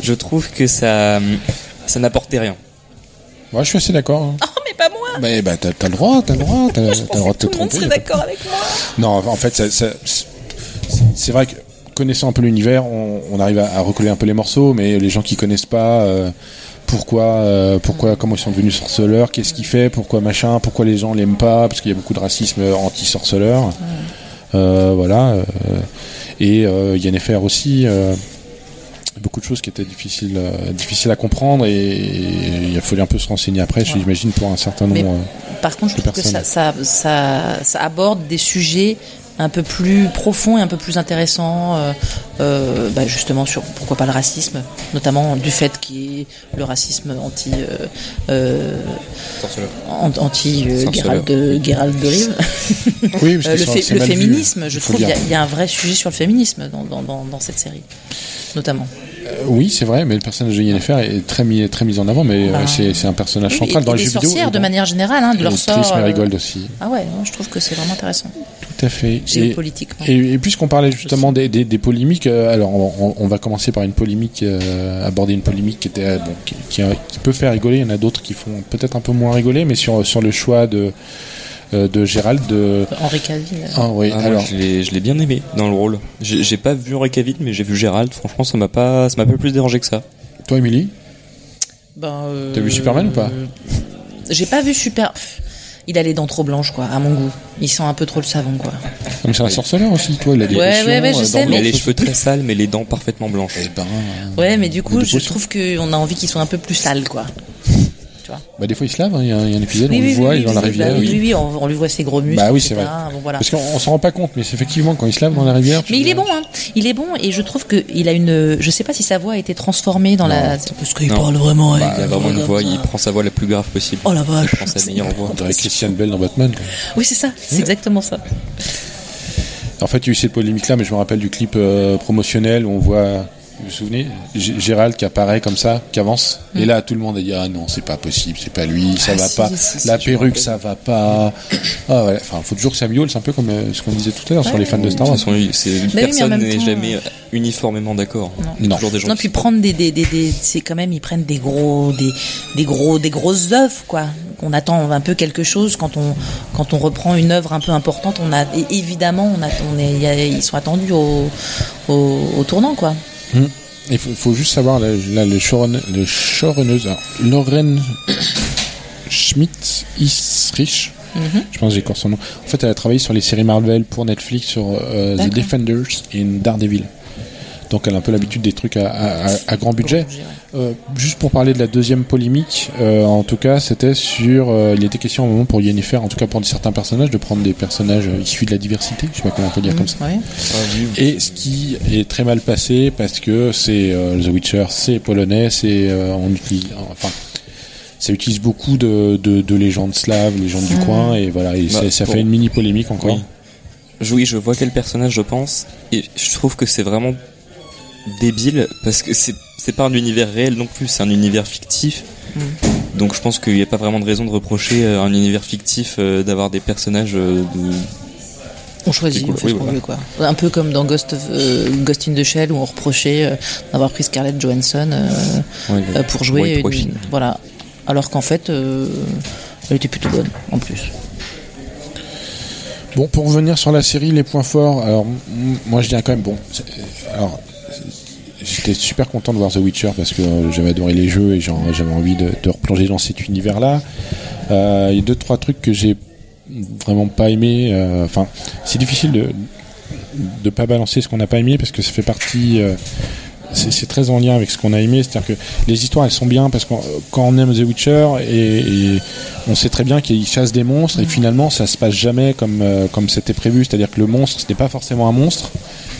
je trouve que ça, ça n'apportait rien. Ouais, je suis assez d'accord. hein. Oh, mais pas moi Bah, bah, t'as, t'as le droit, t'as le droit, t'as, le droit de te Tout le monde tromper. serait d'accord avec moi. Non, en fait, ça- ça- c'est vrai que connaissant un peu l'univers, on, on arrive à, à recoller un peu les morceaux, mais les gens qui connaissent pas, euh, pourquoi, euh, pourquoi, comment ils sont devenus sorceleurs, qu'est-ce qu'il fait, pourquoi machin, pourquoi les gens l'aiment pas, parce qu'il y a beaucoup de racisme anti-sorceleur, Euh, voilà. euh, et euh, Yennefer aussi. Beaucoup de choses qui étaient difficiles, euh, difficiles à comprendre et il a fallu un peu se renseigner après, Ouais. j'imagine, pour un certain nombre. Mais- euh, Par contre, je trouve que ça, personnes. ça, ça, ça aborde des sujets un peu plus profond et un peu plus intéressant, euh, euh, bah, justement sur pourquoi pas le racisme, notamment du fait qu'il y ait le racisme anti euh, euh, anti euh. Gérald de Gérald de Rive. Oui, parce que le, fé- le vu, féminisme, je trouve le il y, a- dire. il y a un vrai sujet sur le féminisme dans, dans, dans, dans cette série, notamment. Euh, oui, c'est vrai, mais le personnage de Yennefer est très mis, très mis en avant, mais Bah. euh, c'est c'est un personnage Oui, central et, dans les les jeux vidéo. de manière générale, hein, de et leur sort. euh, Merigold aussi. Ah ouais, non, je trouve que c'est vraiment intéressant, Tout à fait. Et, géopolitiquement. et, et puisqu'on parlait justement des, des, des polémiques, alors on, va commencer par une polémique, euh, aborder une polémique qui était bon, qui, qui, a- qui peut faire rigoler. Il y en a d'autres qui font peut-être un peu moins rigoler, mais sur sur le choix de de Gérald de. Henri Cavill. euh, Ah oui. Ah, moi, alors je l'ai je l'ai bien aimé dans le rôle. J'ai j'ai pas vu Henri Cavill, mais j'ai vu Gérald. Franchement, ça m'a pas, ça m'a pas plus dérangé que ça. toi, Émilie, Ben, euh, T'as vu Superman ou pas? J'ai pas vu Super. Il a les dents trop blanches, quoi, à mon goût. Il sent un peu trop le savon, quoi. comme c'est un sorceleur aussi, toi, il a des Ouais, ouais, ouais, je euh, sais, dans Il a mais- les cheveux très sales, mais les dents parfaitement blanches. Eh ben, euh, Ouais, mais du coup, je trouve qu'on a envie qu'ils soient un peu plus sales, quoi. Bah, des fois il se lave. hein, Il y, a un- il y a un épisode où Oui, on oui, le voit, oui, il est dans la oui, rivière. bah oui, on, on lui voit ses gros muscles. Bah oui, c'est vrai. Bon, voilà. Parce qu'on on s'en rend pas compte, mais c'est effectivement quand il se lave dans la rivière. Mais il est bon, hein. Il est bon, et je trouve que il a une. Je sais pas si sa voix a été transformée dans la. Parce qu'il Non. parle vraiment avec. Il a vraiment une voix, il prend sa voix la plus grave possible. Oh la vache. Il prend sa meilleure voix. On dirait Christian Bell dans Batman. Oui, c'est ça. C'est exactement ça. En fait, il y a eu cette polémique-là, mais je me rappelle du clip euh, promotionnel où on voit, vous vous souvenez, G- Gérald qui apparaît comme ça, qui avance. Et là, tout le monde a dit ah non, c'est pas possible, c'est pas lui, ça Mm. Ah, va si, pas. si, si, La perruque, ça va pas. Ah ouais. Enfin, faut toujours que ça miaule, c'est un peu comme euh, ce qu'on disait tout à l'heure sur les fans de Star Wars. Bah personne n'est temps, jamais uniformément d'accord. Il y a Non. toujours des gens Non, qui puis sont- prendre des, des, des, des- c'est quand même, ils prennent des gros, des, des gros, des grosses œuvres, quoi. On attend un peu quelque chose quand on, quand on reprend une œuvre un peu importante. On a, évidemment, on a, on est, il y a- ils sont attendus au, au, au tournant, quoi. Il faut, faut juste savoir, là, là, le showrun- le showrunneuse, alors, Lauren Schmidt Isrich, Mhm. je pense que j'écorche son nom. En fait, elle a travaillé sur les séries Marvel pour Netflix, sur euh, The. Defenders et Daredevil. Donc elle a un peu l'habitude des trucs à, à- à- à grand budget. Euh, juste pour parler de la deuxième polémique, euh, en tout cas, c'était sur. euh, il était question à un moment pour Yennefer, en tout cas pour certains personnages, de prendre des personnages issus de la diversité. Je sais pas comment on peut dire comme ça. Ouais. Et ce qui est très mal passé parce que c'est euh, The Witcher, c'est polonais, c'est euh, on utilise, enfin, ça utilise beaucoup de, de, de légendes slaves, légendes du coin, et voilà, et Bah, ça pour- fait une mini polémique encore. Oui, je vois quel personnage je pense, et je trouve que c'est vraiment débile parce que c'est c'est pas un univers réel non plus, c'est un univers fictif. Donc je pense qu'il n'y a pas vraiment de raison de reprocher à un univers fictif euh, d'avoir des personnages euh, de- On choisit, cool. on fait Oui, ce qu'on voilà. veut, quoi. Un peu comme dans Ghost, of- euh, Ghost in the Shell où on reprochait euh, d'avoir pris Scarlett Johansson euh, ouais, euh, pour jouer. Une- voilà. Alors qu'en fait, euh, elle était plutôt bonne, en plus. Bon, pour revenir sur la série, les points forts, alors moi je dirais quand même, bon, alors j'étais super content de voir The Witcher parce que euh, j'avais adoré les jeux et j'avais envie de, de replonger dans cet univers-là. Il y a deux trois trucs que j'ai vraiment pas aimé. euh, Enfin, c'est difficile de de pas balancer ce qu'on n'a pas aimé parce que ça fait partie. euh, c'est c'est très en lien avec ce qu'on a aimé, c'est-à-dire que les histoires elles sont bien parce que quand on aime The Witcher et, et on sait très bien qu'il chasse des monstres et finalement ça se passe jamais comme euh, comme c'était prévu, c'est-à-dire que le monstre ce n'est pas forcément un monstre,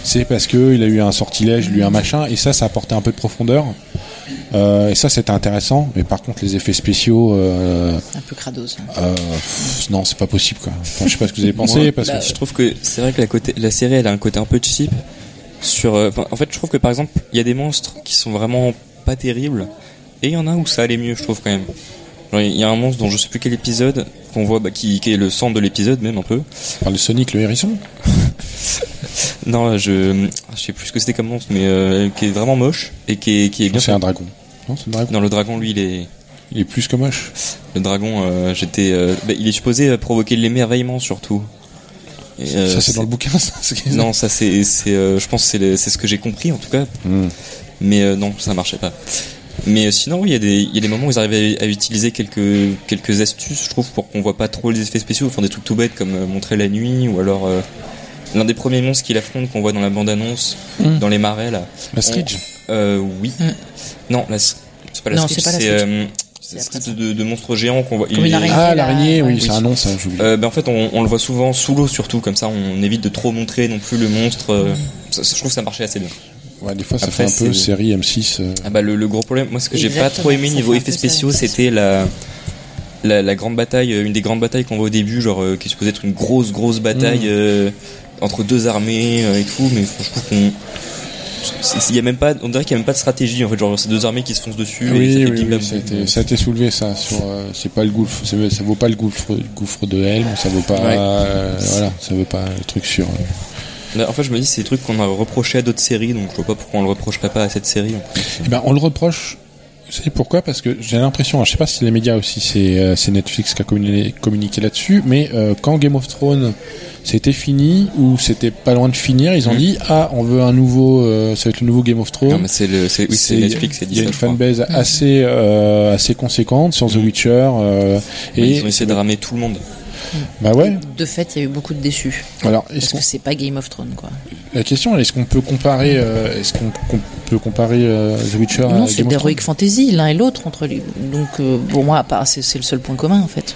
c'est parce que il a eu un sortilège, lui un machin et ça ça apportait un peu de profondeur. Euh, et ça c'était intéressant, mais par contre les effets spéciaux, euh, Un peu crados. euh, pff, non c'est pas possible quoi. Enfin, je sais pas ce que vous avez pensé Moi, parce bah, que je trouve que c'est vrai que la, côté, la série elle a un côté un peu cheap sur euh, en fait je trouve que par exemple il y a des monstres qui sont vraiment pas terribles et il y en a où ça allait mieux je trouve quand même il y a un monstre dont je sais plus quel épisode qu'on voit bah, qui, qui est le centre de l'épisode même un peu on parle de Sonic le hérisson. non je je sais plus ce que c'était comme monstre mais euh, qui est vraiment moche et qui est, qui est bien C'est un dragon. Non, c'est un dragon. non le dragon lui il est Il est plus que moche. le dragon euh, j'étais euh, bah, il est supposé provoquer l'émerveillement surtout Et, euh, ça c'est dans le bouquin. Ça, non ça c'est c'est euh, je pense que c'est le- c'est ce que j'ai compris en tout cas Hmm. mais euh, non ça marchait pas mais euh, sinon oui il y a des il y a des moments où ils arrivaient à, à utiliser quelques quelques astuces je trouve pour qu'on voit pas trop les effets spéciaux enfin des trucs tout bêtes comme euh, montrer la nuit ou alors euh, l'un des premiers monstres qu'il affronte qu'on voit dans la bande annonce Mm. dans les marais là La Stridge. euh, oui Mm. non la, c'est pas la Non, Stridge, c'est euh, espèce de, de monstre géant qu'on voit. Comme il une est- araignée. Ah, l'araignée, oui, c'est un nom, ça. Euh, ben, en fait, on, on le voit souvent sous l'eau, surtout comme ça, on évite de trop montrer non plus le monstre. euh, ça- ça- je trouve que ça marchait assez bien. Ouais, des fois, ça après, fait un peu série M6. euh. Ah bah le, le gros problème, moi ce que j'ai pas trop aimé niveau effets spéciaux, c'était la, la la grande bataille, une des grandes batailles qu'on voit au début, genre euh, qui supposait être une grosse grosse bataille. Entre deux armées euh, et tout, mais je trouve qu'on il y a même pas, on dirait qu'il y a même pas de stratégie en fait, genre ces deux armées qui se foncent dessus. et ça Oui, fait oui, oui, ça, a été, ça a été soulevé ça. Sur, euh, c'est pas le gouffre, c'est- ça vaut pas le gouffre, de Helm, ça vaut pas, Ouais. euh, voilà, ça vaut pas le truc sur. euh. En fait, je me dis c'est des trucs qu'on a reproché à d'autres séries, donc je vois pas pourquoi on le reprocherait pas à cette série. Eh ben, on le reproche. Vous savez pourquoi? Parce que j'ai l'impression, je sais pas si les médias aussi, c'est euh, Netflix qui a communiqué, communiqué là-dessus, mais euh, quand Game of Thrones c'était fini ou c'était pas loin de finir, ils ont Mhm. dit ah on veut un nouveau, euh, ça va être le nouveau Game of Thrones. Non, mais c'est le, c'est, oui, c'est Netflix Il y a une fanbase assez euh, assez conséquente sur The Mhm. Witcher euh, et Ils ont essayé de ramener tout le monde. Bah ouais. De fait, il y a eu beaucoup de déçus. Alors Parce est-ce qu'on que c'est pas Game of Thrones, quoi. La question, est-ce qu'on peut comparer, euh, est-ce qu'on peut comparer euh, The Witcher à non, c'est Game de of l'heroic fantasy, l'un et l'autre entre les. Donc, euh, pour moi, à part, c'est c'est le seul point commun, en fait.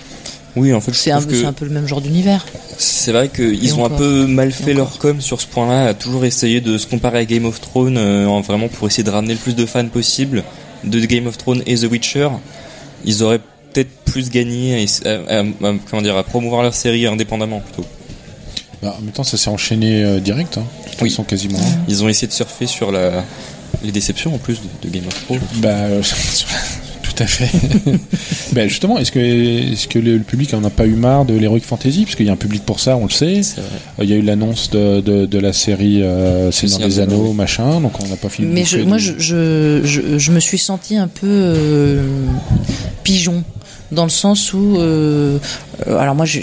Oui, en fait, je C'est un, trouve que c'est un peu le même genre d'univers. C'est vrai qu'ils ont un peu mal fait leur com sur ce point-là, à toujours essayer de se comparer à Game of Thrones, euh, en vraiment pour essayer de ramener le plus de fans possible de Game of Thrones et The Witcher. Ils auraient peut-être plus gagné à, essa- à- à- à- comment dire, à promouvoir leur série indépendamment plutôt. Bah, en même temps, ça s'est enchaîné euh, direct, hein, Oui. façon, quasiment. Ils ont essayé de surfer sur la, les déceptions en plus de, de Game of Thrones. Bah, euh, tout à fait. bah, justement, est-ce que, est-ce que le, public en a pas eu marre de l'Heroic Fantasy? Parce qu'il y a un public pour ça, on le sait. Euh, Il y a eu l'annonce de, de, de la série euh, Seigneur des Anneaux, machin, donc on n'a pas fini. de Mais je, moi, je, je, je, je me suis senti un peu euh, pigeon, dans le sens où. euh, euh, alors, moi, j'ai-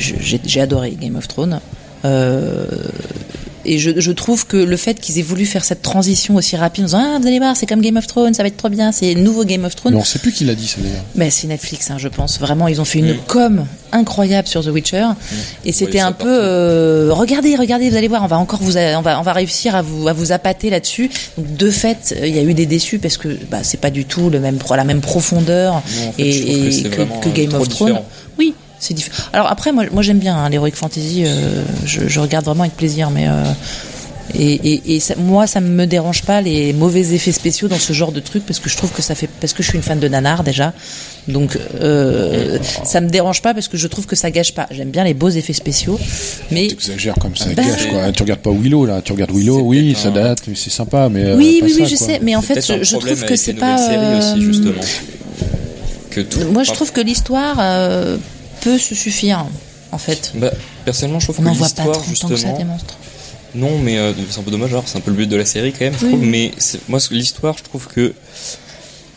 adoré Game of Thrones. Euh, et je, je trouve que le fait qu'ils aient voulu faire cette transition aussi rapide en disant Ah, vous allez voir, c'est comme Game of Thrones, ça va être trop bien, c'est nouveau Game of Thrones. Mais on sait plus qui l'a dit, ça d'ailleurs. Mais c'est Netflix, hein, je pense. Vraiment, ils ont fait une com incroyable sur The Witcher. Et c'était un peu, euh, regardez, regardez, vous allez voir, on va encore vous, a- on va, on va réussir à vous, à vous appâter là-dessus. Donc, de fait, il y a eu des déçus parce que bah, c'est pas du tout le même, la même profondeur Non, en fait, et, que et c'est que, que euh, Game of Thrones. différent. Oui, c'est. Alors après, moi, moi j'aime bien hein, l'heroic fantasy. euh, je, je regarde vraiment avec plaisir, mais euh, et, et, et ça- moi, ça me dérange pas les mauvais effets spéciaux dans ce genre de truc parce que je trouve que ça fait parce que je suis une fan de nanar déjà. Donc euh, ça me dérange pas parce que je trouve que ça gâche pas. J'aime bien les beaux effets spéciaux, mais T'exagères comme ça, Bah, gâche quoi. Tu regardes pas Willow là, tu regardes Willow, oui, ça date, mais c'est sympa, mais. euh, oui, oui, oui, ça, je quoi. sais. Mais en fait, je, trouve que c'est pas. aussi, justement. Que tout- Moi, je trouve que l'histoire euh, peut se suffire. En fait, Bah, personnellement, je trouve on que n'en voit pas l'histoire, 30 ans que ça justement, des monstres. Non, mais euh, c'est un peu dommage, alors c'est un peu le but de la série quand même, je Oui. trouve. Mais moi, l'histoire, je trouve que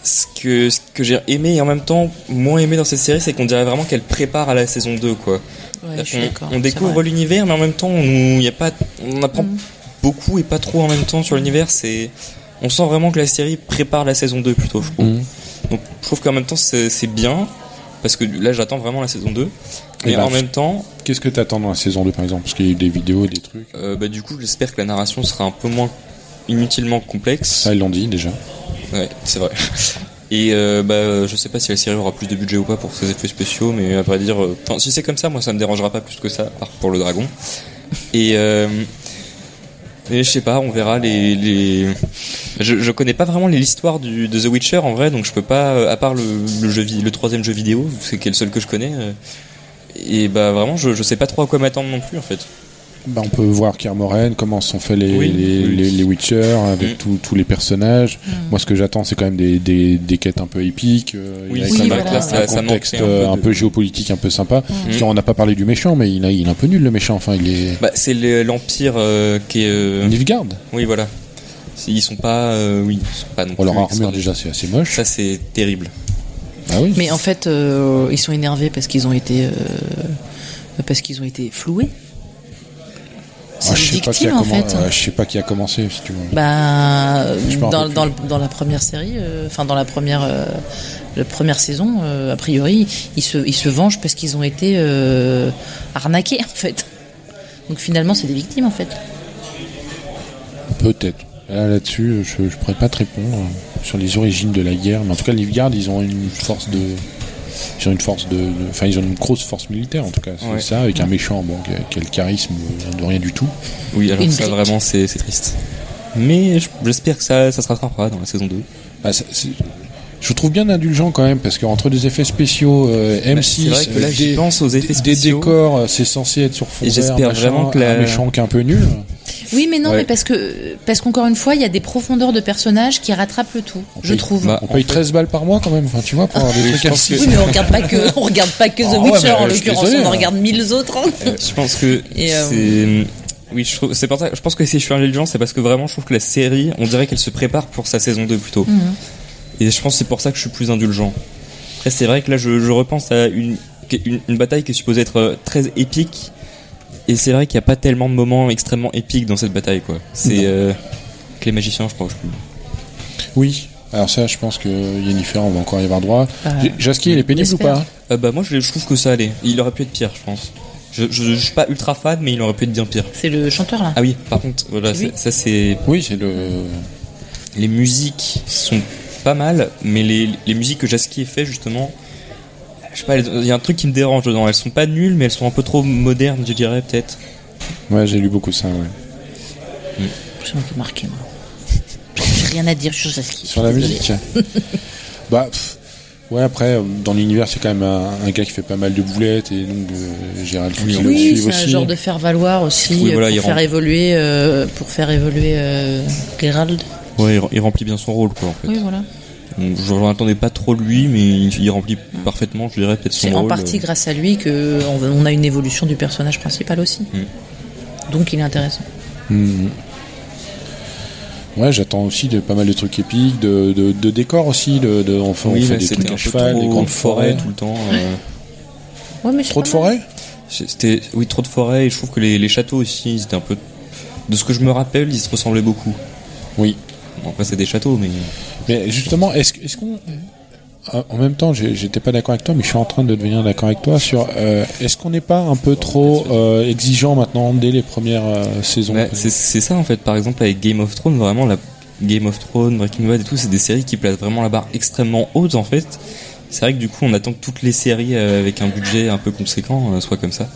ce que, ce que j'ai aimé et en même temps moins aimé dans cette série, c'est qu'on dirait vraiment qu'elle prépare à la saison 2, quoi. Ouais, je suis on, d'accord. on c'est découvre l'univers, mais en même temps, on, y a pas, on apprend Mm. beaucoup et pas trop en même temps sur l'univers. C'est, on sent vraiment que la série prépare la saison 2 plutôt, je trouve. Mhm. Donc, je trouve qu'en même temps, c'est bien. Parce que là, j'attends vraiment la saison 2. Et bah, en même temps, Qu'est-ce que t'attends dans la saison 2 par exemple? Parce qu'il y a eu des vidéos, des trucs. euh, bah, du coup, j'espère que la narration sera un peu moins inutilement complexe. Ça, ils l'ont dit déjà. Ouais, c'est vrai. Et euh, bah, je sais pas si la série aura plus de budget ou pas pour ses effets spéciaux, mais à vrai dire, euh, si c'est comme ça, moi ça me dérangera pas plus que ça, à part pour le dragon. Et, et je sais pas, on verra les. Je, connais pas vraiment l'histoire de The Witcher en vrai, donc je peux pas, euh, à part le, le troisième jeu vidéo, c'est qui est le seul que je connais. euh, et bah vraiment, je, je sais pas trop à quoi m'attendre non plus en fait. Bah, on peut voir Kermoren, comment sont faits les, Oui, les, oui. les, les Witcher, avec Mm. tous- tous les personnages. Mm. Moi, ce que j'attends, c'est quand même des, des, des quêtes un peu épiques. euh, Oui, avec un, ça- un ça contexte un peu euh, un peu géopolitique, un peu sympa. Mm. Parce qu'on n'a pas parlé du méchant, mais il, a, il est un peu nul le méchant. Enfin, il est. Bah, c'est le- l'Empire euh, qui est. euh, Nilfgaard. Oui, voilà. Ils sont pas. euh, oui, ils sont pas non leur plus armure, extraordinaires. déjà, c'est assez moche. Ça, c'est terrible. Ah oui. Mais en fait, euh, ils sont énervés parce qu'ils ont été, euh, parce qu'ils ont été floués. C'est Ah, je sais pas qui a victimes en commen- fait. euh, je sais pas qui a commencé, si tu veux. Bah, dans, rappelle dans, le- dans la première série, euh, enfin dans la première, euh, la première saison, a priori, ils se, ils se vengent parce qu'ils ont été arnaqués en fait. Donc finalement, c'est des victimes en fait. Peut-être. Là, Là-dessus, je, je pourrais pas te répondre euh, sur les origines de la guerre, mais en tout cas, Nilfgaard, ils ont une force de ils ont une force de, enfin ils ont une grosse force militaire en tout cas, c'est Ouais. ça, avec un méchant bon qui a, le charisme de rien du tout. Oui, alors Une ça brique. vraiment c'est c'est triste. Mais je- j'espère que ça, ça se rattrapera dans la saison 2. Bah, ça- c'est- je trouve bien indulgent quand même parce qu'entre des effets spéciaux, euh, M6, Bah, c'est vrai que là, euh, des, pense aux effets des spéciaux. décors, euh, c'est censé être sur fond Et j'espère machin, vraiment que la- un méchant qui est un peu nul. Oui, mais non, Ouais. mais parce que parce qu'encore une fois, il y a des profondeurs de personnages qui rattrapent le tout, je paye- trouve. bah, On paye fait- 13 balles par mois quand même, enfin tu vois, pour avoir des trucs ainsi. Oui, mais on regarde pas que on regarde pas que The Ah ouais, Witcher mais en l'occurrence, désolé, on en hein. regarde mille autres. hein. Euh, je pense que Et, euh, c'est oui, je trouve c'est pour ça je pense que si je suis indulgent, c'est parce que vraiment je trouve que la série, on dirait qu'elle se prépare pour sa saison 2 plutôt. Mhm. Et je pense que c'est pour ça que je suis plus indulgent. Après c'est vrai que là je, je repense à une, une une bataille qui est supposée être euh, très épique et c'est vrai qu'il n'y a pas tellement de moments extrêmement épiques dans cette bataille quoi. C'est euh, que les magiciens, je crois. Je... Oui. Alors ça, je pense que Yennefer, on va encore y avoir droit. J- Jaski, il est pénible ou pas Euh, bah moi je, je trouve que ça allait. Il aurait pu être pire, je pense. Je, je, je suis pas ultra fan, mais il aurait pu être bien pire. C'est le chanteur là. Ah oui, par contre, voilà, C'est lui c'est- ça c'est Oui, c'est le. les musiques sont pas mal, mais les, les musiques que Jaski fait justement, je sais pas, il y a un truc qui me dérange dedans. Elles sont pas nulles, mais elles sont un peu trop modernes, je dirais peut-être. Ouais, j'ai lu beaucoup ça. Ouais. Je m'en marqué moi. J'ai rien à dire sur Jaski. Sur la musique. bah. pff, Ouais, après, euh, dans l'univers, c'est quand même un, un gars qui fait pas mal de boulettes et donc euh, Gérald Oui, qui le Oui, suit c'est un aussi. genre de faire valoir aussi Oui, euh, voilà, pour, faire rend- évoluer, euh, pour faire évoluer euh, Geralt. Ouais, il, il remplit bien son rôle, quoi, en fait. Oui, voilà. Donc, Je n'en attendais pas trop de lui, mais il, il remplit parfaitement, je dirais, peut-être son C'est rôle. en partie euh. grâce à lui que on, on a une évolution du personnage principal aussi. Mm. Donc il est intéressant. Mhm. Ouais, j'attends aussi de pas mal de trucs épiques, de, de, de décors aussi. De, de, on fait, on Oui, fait mais des c'était trucs un à peu cheval, trop des grandes forêts. tout le temps. euh. Ouais, mais c'est Trop de forêts C'était oui trop de forêts et je trouve que les, les châteaux aussi ils étaient un peu de ce que je me rappelle ils se ressemblaient beaucoup. Oui. Bon, après c'est des châteaux mais Mais justement, est-ce est qu'on. Ah, En même temps, j'étais pas d'accord avec toi, mais je suis en train de devenir d'accord avec toi sur. euh, est-ce qu'on n'est pas un peu trop euh, exigeant maintenant dès les premières euh, saisons? Ouais, c'est ça en fait par exemple avec Game of Thrones vraiment la Game of Thrones, Breaking Bad et tout c'est des séries qui placent vraiment la barre extrêmement haute en fait. C'est vrai que du coup on attend que toutes les séries euh, avec un budget un peu conséquent euh, soient comme ça.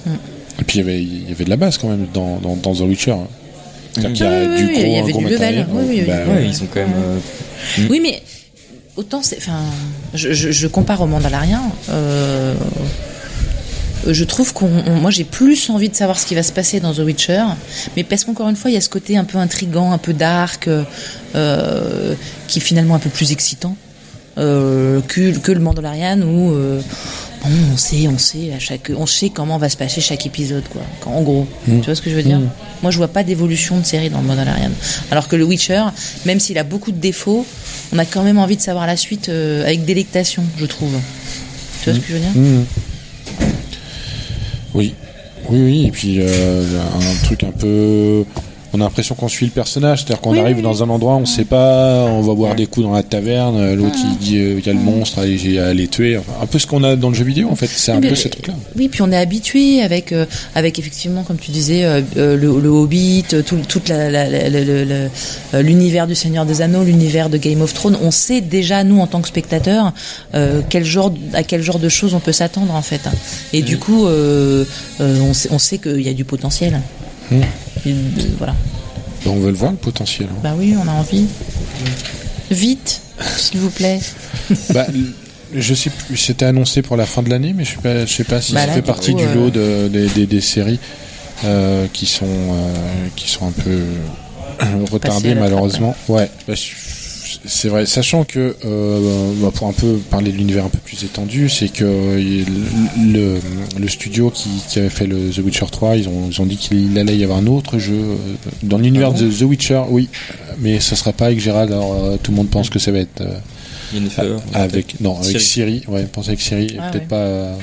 Et puis il y avait- il y avait de la base quand même dans, dans, dans The Witcher. Hein. C'est-à-dire qu'il y a Oui, oui, du oui, gros, il y avait gros du level. matériel. Oui. Bah, Ouais, ils ont quand même euh, Mm. Oui, mais autant c'est. Enfin, je, je, je compare au Mandalorian. Euh, je trouve qu'on, on- moi, j'ai plus envie de savoir ce qui va se passer dans The Witcher, mais parce qu'encore une fois, il y a ce côté un peu intrigant, un peu dark, euh, euh, qui est finalement un peu plus excitant euh, que, que le Mandalorian où euh, bon, on sait, on sait à chaque, on sait comment va se passer chaque épisode, quoi. En gros, Mm. tu vois ce que je veux dire Moi, je vois pas d'évolution de série dans le Mandalorian, alors que le Witcher, même s'il a beaucoup de défauts, on a quand même envie de savoir la suite euh, avec délectation, je trouve. Tu vois ce que je veux dire Mhm. Oui, oui, oui. Et puis euh, un truc un peu. On a l'impression qu'on suit le personnage, c'est-à-dire qu'on Oui, arrive oui, dans un endroit, on sait pas, on va boire des coups dans la taverne, euh, l'autre il dit euh, il y a le monstre, allez, j'ai à les tuer. Enfin, un peu ce qu'on a dans le jeu vidéo en fait, c'est un peu ces trucs-là. Oui, puis on est habitué avec, euh, avec effectivement, comme tu disais, euh, le, le Hobbit, tout, toute l'univers du Seigneur des Anneaux, l'univers de Game of Thrones. On sait déjà nous en tant que spectateurs euh, quel genre, à quel genre de choses on peut s'attendre en fait. Et du coup, on sait, on sait qu'il y a du potentiel. Mm. Et, euh, voilà. Ben, on veut le voir le potentiel. hein. Bah oui, on a envie. Vite, s'il vous plaît. bah, je sais plus, c'était annoncé pour la fin de l'année, mais je sais pas, je sais pas si Bah ça là, fait du partie coup, du euh, lot de- des- séries euh, qui sont euh, qui sont un peu euh, retardées malheureusement. Ouais, bah, c'est vrai. Sachant que euh, bah, pour un peu parler de l'univers un peu plus étendu, c'est que le, le studio qui, qui avait fait le The Witcher 3, ils ont, ils ont dit qu'il allait y avoir un autre jeu euh, dans l'univers Ah bon de The Witcher, oui, mais ça sera pas avec Gérald. Alors euh, tout le monde pense que ça va être euh, Yennefer, avec non avec Ciri. Siri, ouais, pense avec Siri, Ah peut-être ouais. pas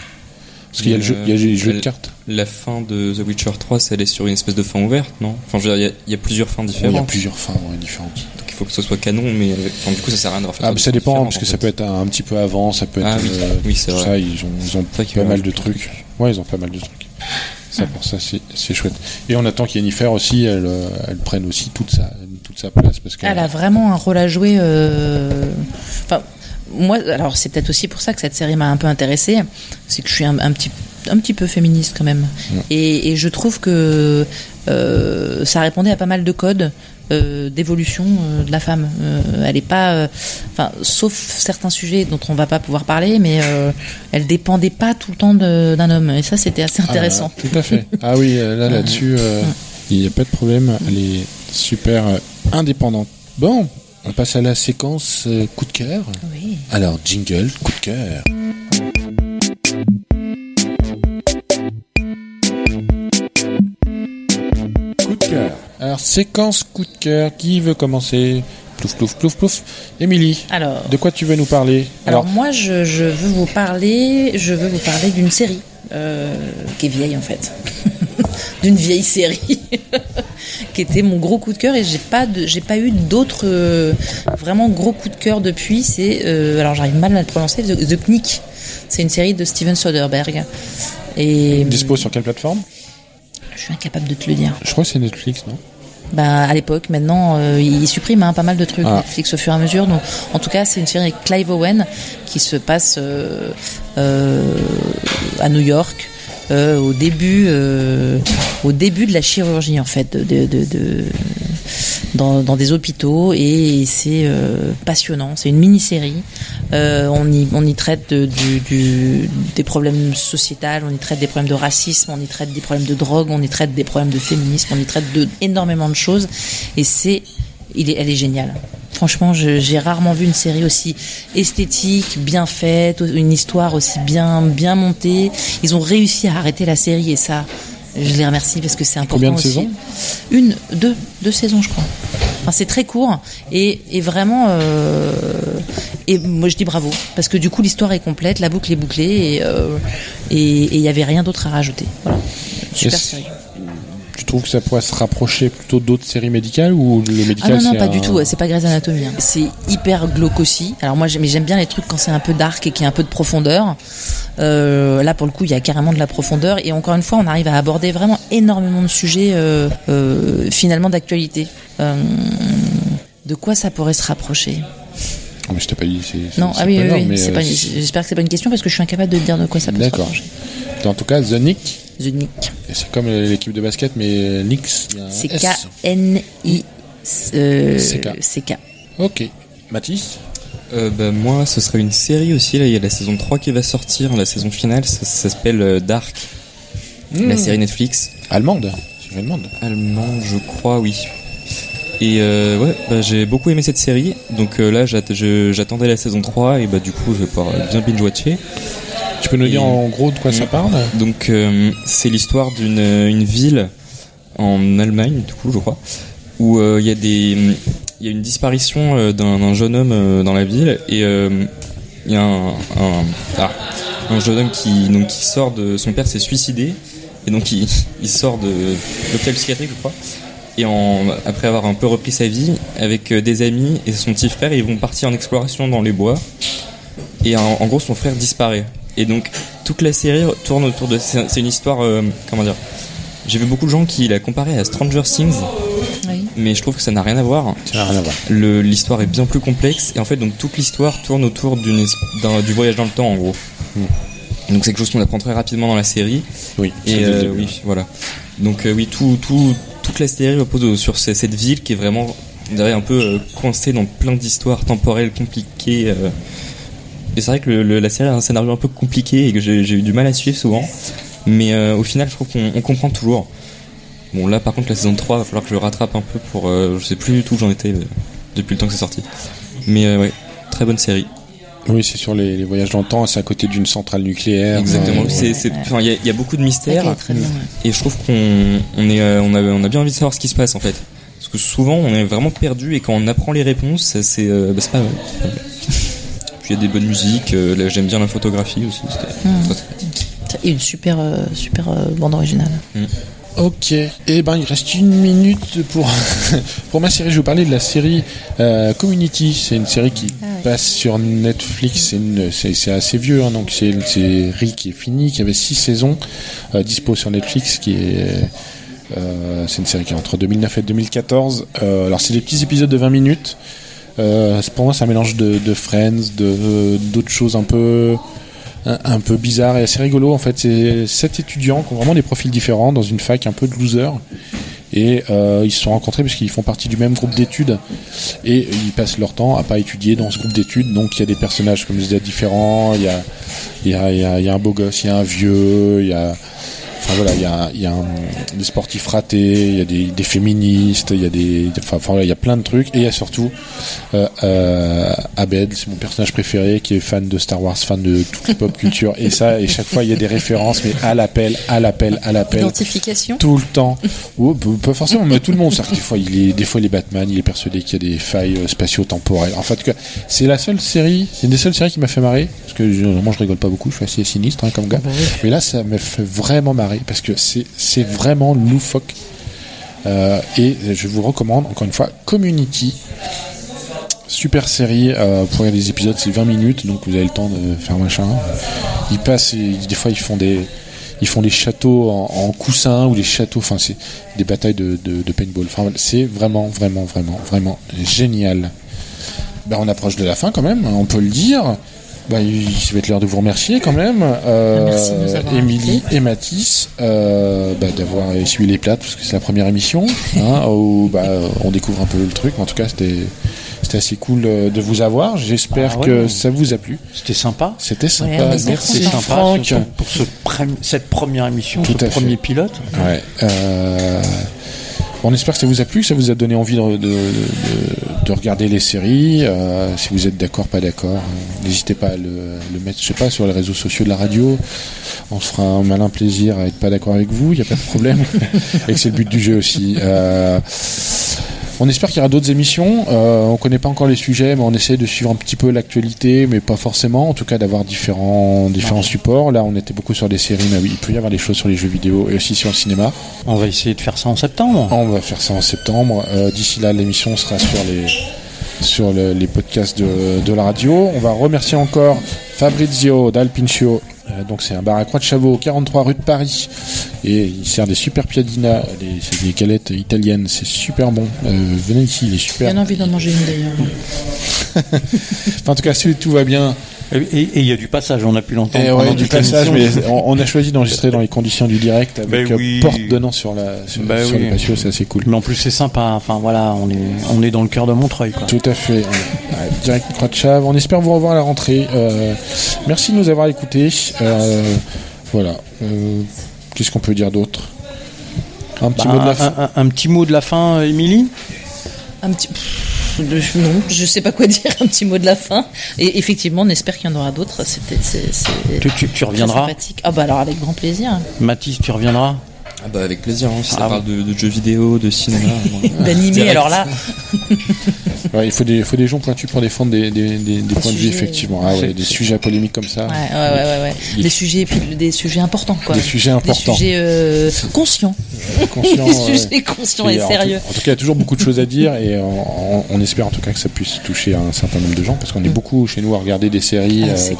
parce qu'il y a le jeu, il y a les jeux de elle- cartes. La fin de The Witcher 3, c'est aller sur une espèce de fin ouverte, non? Enfin, je veux dire, il y a- il y, a plusieurs fins Oh, Il y a différentes. plusieurs fins ouais, différentes. Faut que ce soit canon, mais enfin, du coup, ça sert à rien de refaire Ah, ça dépend parce que en ça fait. peut être un, un petit peu avant, ça peut être Ah oui, euh, oui, c'est tout vrai. ça. Ils ont, ils pas mal de trucs. Ouais, ils ont pas mal de trucs. Ça pour ça c'est chouette. Et on attend qu'Yennifer aussi, elle, euh, elle prenne aussi toute sa toute sa place parce Elle a vraiment un rôle à jouer. euh, Enfin, moi, alors c'est peut-être aussi pour ça que cette série m'a un peu intéressée, c'est que je suis un, un petit un petit peu féministe quand même, et, et je trouve que euh, ça répondait à pas mal de codes euh, d'évolution euh, de la femme. Euh, elle est pas, enfin, sauf certains sujets dont on va pas pouvoir parler, mais elle dépendait pas tout le temps d'un homme, et ça c'était assez intéressant. Ah, tout à fait. Ah oui, là, là-dessus, il n'y a pas de problème. Elle est super indépendante. Bon, on passe à la séquence coup de cœur. Oui. Alors, jingle, coup de cœur. Coup de cœur. Alors, séquence coup de cœur. Qui veut commencer? Plouf, plouf, plouf, plouf. Émilie, Alors, de quoi tu veux nous parler? Alors moi, je, je veux vous parler, je veux vous parler d'une série euh, qui est vieille en fait, d'une vieille série qui était mon gros coup de cœur et j'ai pas de, j'ai pas eu d'autres euh, vraiment gros coups de cœur depuis. C'est euh, alors j'arrive mal à le prononcer, The, The Knick. C'est une série de Steven Soderbergh et Dispo sur quelle plateforme? Je suis incapable de te le dire. Je crois que c'est Netflix, non? Bah, à l'époque, maintenant, euh, il supprime hein, pas mal de trucs Ah. Netflix au fur et à mesure. Donc, en tout cas, c'est une série avec Clive Owen qui se passe euh, euh, à New York. euh, au début, euh, au début de la chirurgie en fait, de, de, de- de- dans, dans des hôpitaux et c'est euh, passionnant. C'est une mini-série. Euh, on y on y traite du, du- des problèmes sociétals, on y traite des problèmes de racisme, on y traite des problèmes de drogue, on y traite des problèmes de féminisme, on y traite de énormément de choses et c'est il est, elle est géniale. Franchement, j'ai rarement vu une série aussi esthétique, bien faite, une histoire aussi bien bien montée. Ils ont réussi à arrêter la série et ça, je les remercie parce que c'est important Combien de aussi. saisons Une, deux, deux saisons, je crois. Enfin, c'est très court et, et vraiment. euh, et moi, je dis bravo parce que du coup, l'histoire est complète, la boucle est bouclée et euh, et et il y avait rien d'autre à rajouter. Voilà. Super Est-ce- série. Tu trouves que ça pourrait se rapprocher plutôt d'autres séries médicales ou le Ah médical non, non, c'est pas un- du tout. C'est pas Grey's Anatomy. hein. C'est hyper glauque aussi. Alors moi, j'aime mais j'aime bien les trucs quand c'est un peu dark et qu'il y a un peu de profondeur. Euh, là, pour le coup, il y a carrément de la profondeur. Et encore une fois, on arrive à aborder vraiment énormément de sujets euh, euh, finalement d'actualité. De quoi ça pourrait se rapprocher? Oh, mais je t'ai pas dit. c'est- Non, ah oui, pas oui, oui. euh, J'espère que c'est pas une question parce que je suis incapable de te dire de quoi ça peut se D'accord. En tout cas, The Nick, The Nick. C'est comme l'équipe de basket, mais Nix, il y a un C'est S. K-N-I. euh. Ok. Mathis Euh, bah, moi, ce serait une série aussi. Là, il y a la saison 3 qui va sortir, la saison finale. Ça, ça s'appelle euh, Dark, la série Netflix. Allemande. C'est une allemande. Allemande, je crois, oui. Et euh, ouais, bah, j'ai beaucoup aimé cette série. Donc euh, là, j'att- je- j'attendais la saison 3 et bah du coup, je vais pouvoir bien binge-watcher. Tu peux nous Et- dire en gros de quoi ça parle Donc euh, c'est l'histoire d'une une ville en Allemagne, du coup, je crois, où euh, il y a des il y a une disparition euh, d'un jeune homme euh, dans la ville et euh, il y a un, un, ah, un jeune homme qui donc qui sort de son père s'est suicidé et donc il, il sort de l'hôpital psychiatrique, je crois. Et en, après avoir un peu repris sa vie, avec euh, des amis et son petit frère, ils vont partir en exploration dans les bois. Et en, en gros, son frère disparaît. Et donc, toute la série tourne autour de. C'est une histoire. euh, comment dire J'ai vu beaucoup de gens qui la comparaient à Stranger Things, Oui. mais je trouve que ça n'a rien à voir. Ça n'a rien à voir. L'histoire est bien plus complexe. Et en fait, donc toute l'histoire tourne autour d'une du voyage dans le temps, en gros. Donc, c'est quelque chose qu'on apprend très rapidement dans la série. Oui. c'est Et euh, oui, voilà. Donc euh, oui, tout, tout, toute la série repose sur ce- cette ville qui est vraiment, on dirait un peu euh, coincée dans plein d'histoires temporelles compliquées. Et c'est vrai que le- le- la série a un scénario un peu compliqué et que j'ai eu du mal à suivre souvent. Mais euh, au final, je trouve qu'on on comprend toujours. Bon, là par contre, la saison 3, il va falloir que je rattrape un peu pour. euh, je sais plus du tout où j'en étais euh, depuis le temps que c'est sorti. Mais euh, ouais, très bonne série. Oui, c'est sur les, les voyages dans le temps, c'est à côté d'une centrale nucléaire. Exactement. Euh, C'est- c'est- enfin, Il y, a- il y a beaucoup de Ouais, mystères. ouais. Et je trouve qu'on on est, euh, on a, on a bien envie de savoir ce qui se passe en fait. Parce que souvent on est vraiment perdu et quand on apprend les réponses, c'est euh, bah, c'est pas mal. Y a des bonnes musiques, euh, là j'aime bien la photographie aussi. Et une super, euh, super euh, bande originale. Ok. Eh ben, il reste une minute pour pour ma série. Je vais vous parler de la série euh, Community. C'est une série qui Ah ouais. passe sur Netflix. C'est assez vieux, hein, donc c'est une série qui est finie, qui avait six saisons, euh, dispo sur Netflix, qui est euh, c'est une série qui est entre 2009 et 2014. Euh, alors c'est des petits épisodes de 20 minutes. Euh, pour moi, c'est un mélange de, Friends, de d'autres choses un peu un, peu bizarres et assez rigolo. En fait, c'est sept étudiants qui ont vraiment des profils différents dans une fac un peu de loser. Et euh, ils se sont rencontrés parce qu'ils font partie du même groupe d'études et ils passent leur temps à pas étudier dans ce groupe d'études. Donc il y a des personnages comme je disais différents. Il y a y a, y a, il y a un beau gosse, il y a un vieux, il y a Enfin voilà, il y a, il y a un- des sportifs ratés, il y a des, des féministes, il y a des, enfin, voilà, il y a plein de trucs et il y a surtout euh, euh, Abed, c'est mon personnage préféré, qui est fan de Star Wars, fan de toute la pop culture et ça et chaque fois il y a des références mais à l'appel, à l'appel, à l'appel Identification. tout le temps. Ou peu- pas forcément, mais tout le monde. Des fois, il est, des fois, il est Batman, il est persuadé qu'il y a des failles euh, spatio-temporelles. En fait, que c'est la seule série, c'est une des seules séries qui m'a fait marrer. Parce que moi, je rigole pas beaucoup, je suis assez sinistre hein, comme gars. Mais là, ça m'a fait vraiment marrer parce que c'est, vraiment loufoque. Euh, et je vous recommande, encore une fois, Community. Super série, euh, pour regarder les épisodes, c'est 20 minutes, donc vous avez le temps de faire machin. Ils passent, des fois, ils font des, ils font des châteaux en, en coussin ou des châteaux, enfin c'est des batailles de, de, paintball. Enfin, c'est vraiment, vraiment, vraiment, vraiment génial. Ben, on approche de la fin quand même, on peut le dire. Ben, il ça va être l'heure de vous remercier quand même, euh, Merci Émilie et Mathis, euh, ben, d'avoir essuyé les plates parce que c'est la première émission, hein, où bah, on découvre un peu le truc. Mais en tout cas, c'était c'était assez cool euh, de vous avoir. J'espère Bah ouais. que ça vous a plu. C'était sympa. C'était sympa. Ouais, Merci sympa Franck. pour ce cette première émission, Tout ce à fait. premier pilote. Ouais. euh, On espère que ça vous a plu, que ça vous a donné envie de, de, de- de regarder les séries. euh, si vous êtes d'accord, pas d'accord, euh, n'hésitez pas à le, le mettre, je sais pas, sur les réseaux sociaux de la radio. On se fera un malin plaisir à être pas d'accord avec vous, il n'y a pas de problème. Et que c'est le but du jeu aussi. Euh, on espère qu'il y aura d'autres émissions. Euh, on connaît pas encore les sujets, mais on essaie de suivre un petit peu l'actualité, mais pas forcément. En tout cas, d'avoir différents différents supports. Là, on était beaucoup sur des séries, mais oui, il peut y avoir des choses sur les jeux vidéo et aussi sur le cinéma. On va essayer de faire ça en septembre. On va faire ça en septembre. Euh, D'ici là, l'émission sera sur les sur le- les podcasts de, de la radio. On va remercier encore Fabrizio d'Alpincio. Euh, donc c'est un bar à Croix de Chavaux, 43 rue de Paris, et il sert des super piadinas, des- des galettes italiennes, c'est super bon. Euh, venez ici, il est super. Bien envie d'en manger une d'ailleurs. Enfin, en tout cas, si tout va bien, Et il y a du passage, on a pu l'entendre. Eh ouais, du passage, mais on, on a choisi d'enregistrer dans les conditions du direct avec Ben euh, oui. porte donnant sur la sur, Ben sur oui. le patio, c'est assez cool. Mais en plus c'est sympa. Enfin voilà, on est on est dans le cœur de Montreuil quoi. Tout à fait. Ouais, ouais, direct Croix de Chave. On espère vous revoir à la rentrée. Euh, merci de nous avoir écoutés. Euh, voilà. Euh, Qu'est-ce qu'on peut dire d'autre? Un petit Bah, mot de la un, fin. un- un petit mot de la fin, Émilie? Un petit. De- Non, je sais pas quoi dire. Un petit mot de la fin. Et effectivement, on espère qu'il y en aura d'autres. C'était. Tu, tu- tu reviendras. sympathique. Ah bah alors avec grand plaisir. Mathis, tu reviendras? Ah bah avec plaisir, hein, si ça Ah parle de, de jeux vidéo, de cinéma. direct. Alors là, Ouais, il faut des, faut des gens pointus pour défendre des, des, des, des points de vue, sujets, effectivement. Ah ouais, des sujets polémiques comme ça. ouais, ouais, ouais, ouais, ouais. Il- Des sujets, et puis des sujets importants quoi. Des sujets importants. Des sujets euh, conscients. Des sujets conscients Et et en sérieux. tout- En tout cas, il y a toujours beaucoup de choses à dire et on, on- on espère en tout cas que ça puisse toucher un certain nombre de gens parce qu'on est beaucoup chez nous à regarder des séries Ah, euh.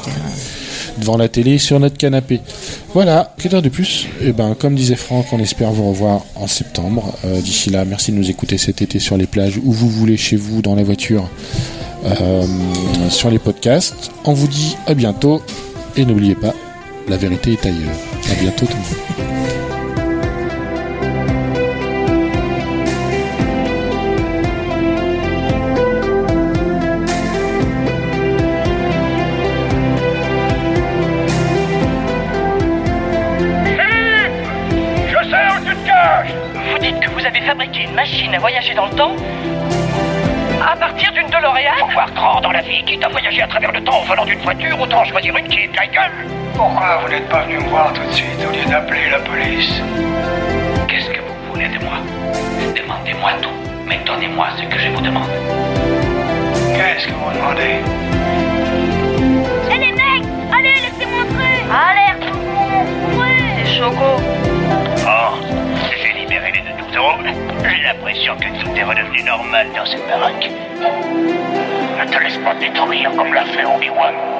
Devant la télé sur notre canapé. Voilà, que dire de plus? Et ben, comme disait Franck, on espère vous revoir en septembre. Euh, D'ici là, merci de nous écouter cet été sur les plages, où vous voulez, chez vous, dans la voiture, euh, sur les podcasts. On vous dit à bientôt et n'oubliez pas, la vérité est ailleurs. À bientôt tout le monde. Temps à partir d'une DeLorean. Pour voir grand dans la vie, quitte à voyager à travers le temps en volant d'une voiture, autant choisir une qui est plein gueule. Pourquoi vous n'êtes pas venu me voir tout de suite au lieu d'appeler la police? Qu'est-ce que vous voulez de moi? Demandez-moi tout, mais donnez-moi ce que je vous demande. Qu'est-ce que vous demandez? Eh les mecs Allez, laissez-moi entrer! Alerte tout le monde! Ouais! Choco. Oh, j'ai libéré les deux 12 euros. J'ai l'impression que tout est redevenu normal dans cette baraque. Ne te laisse pas détruire comme l'a fait Obi-Wan.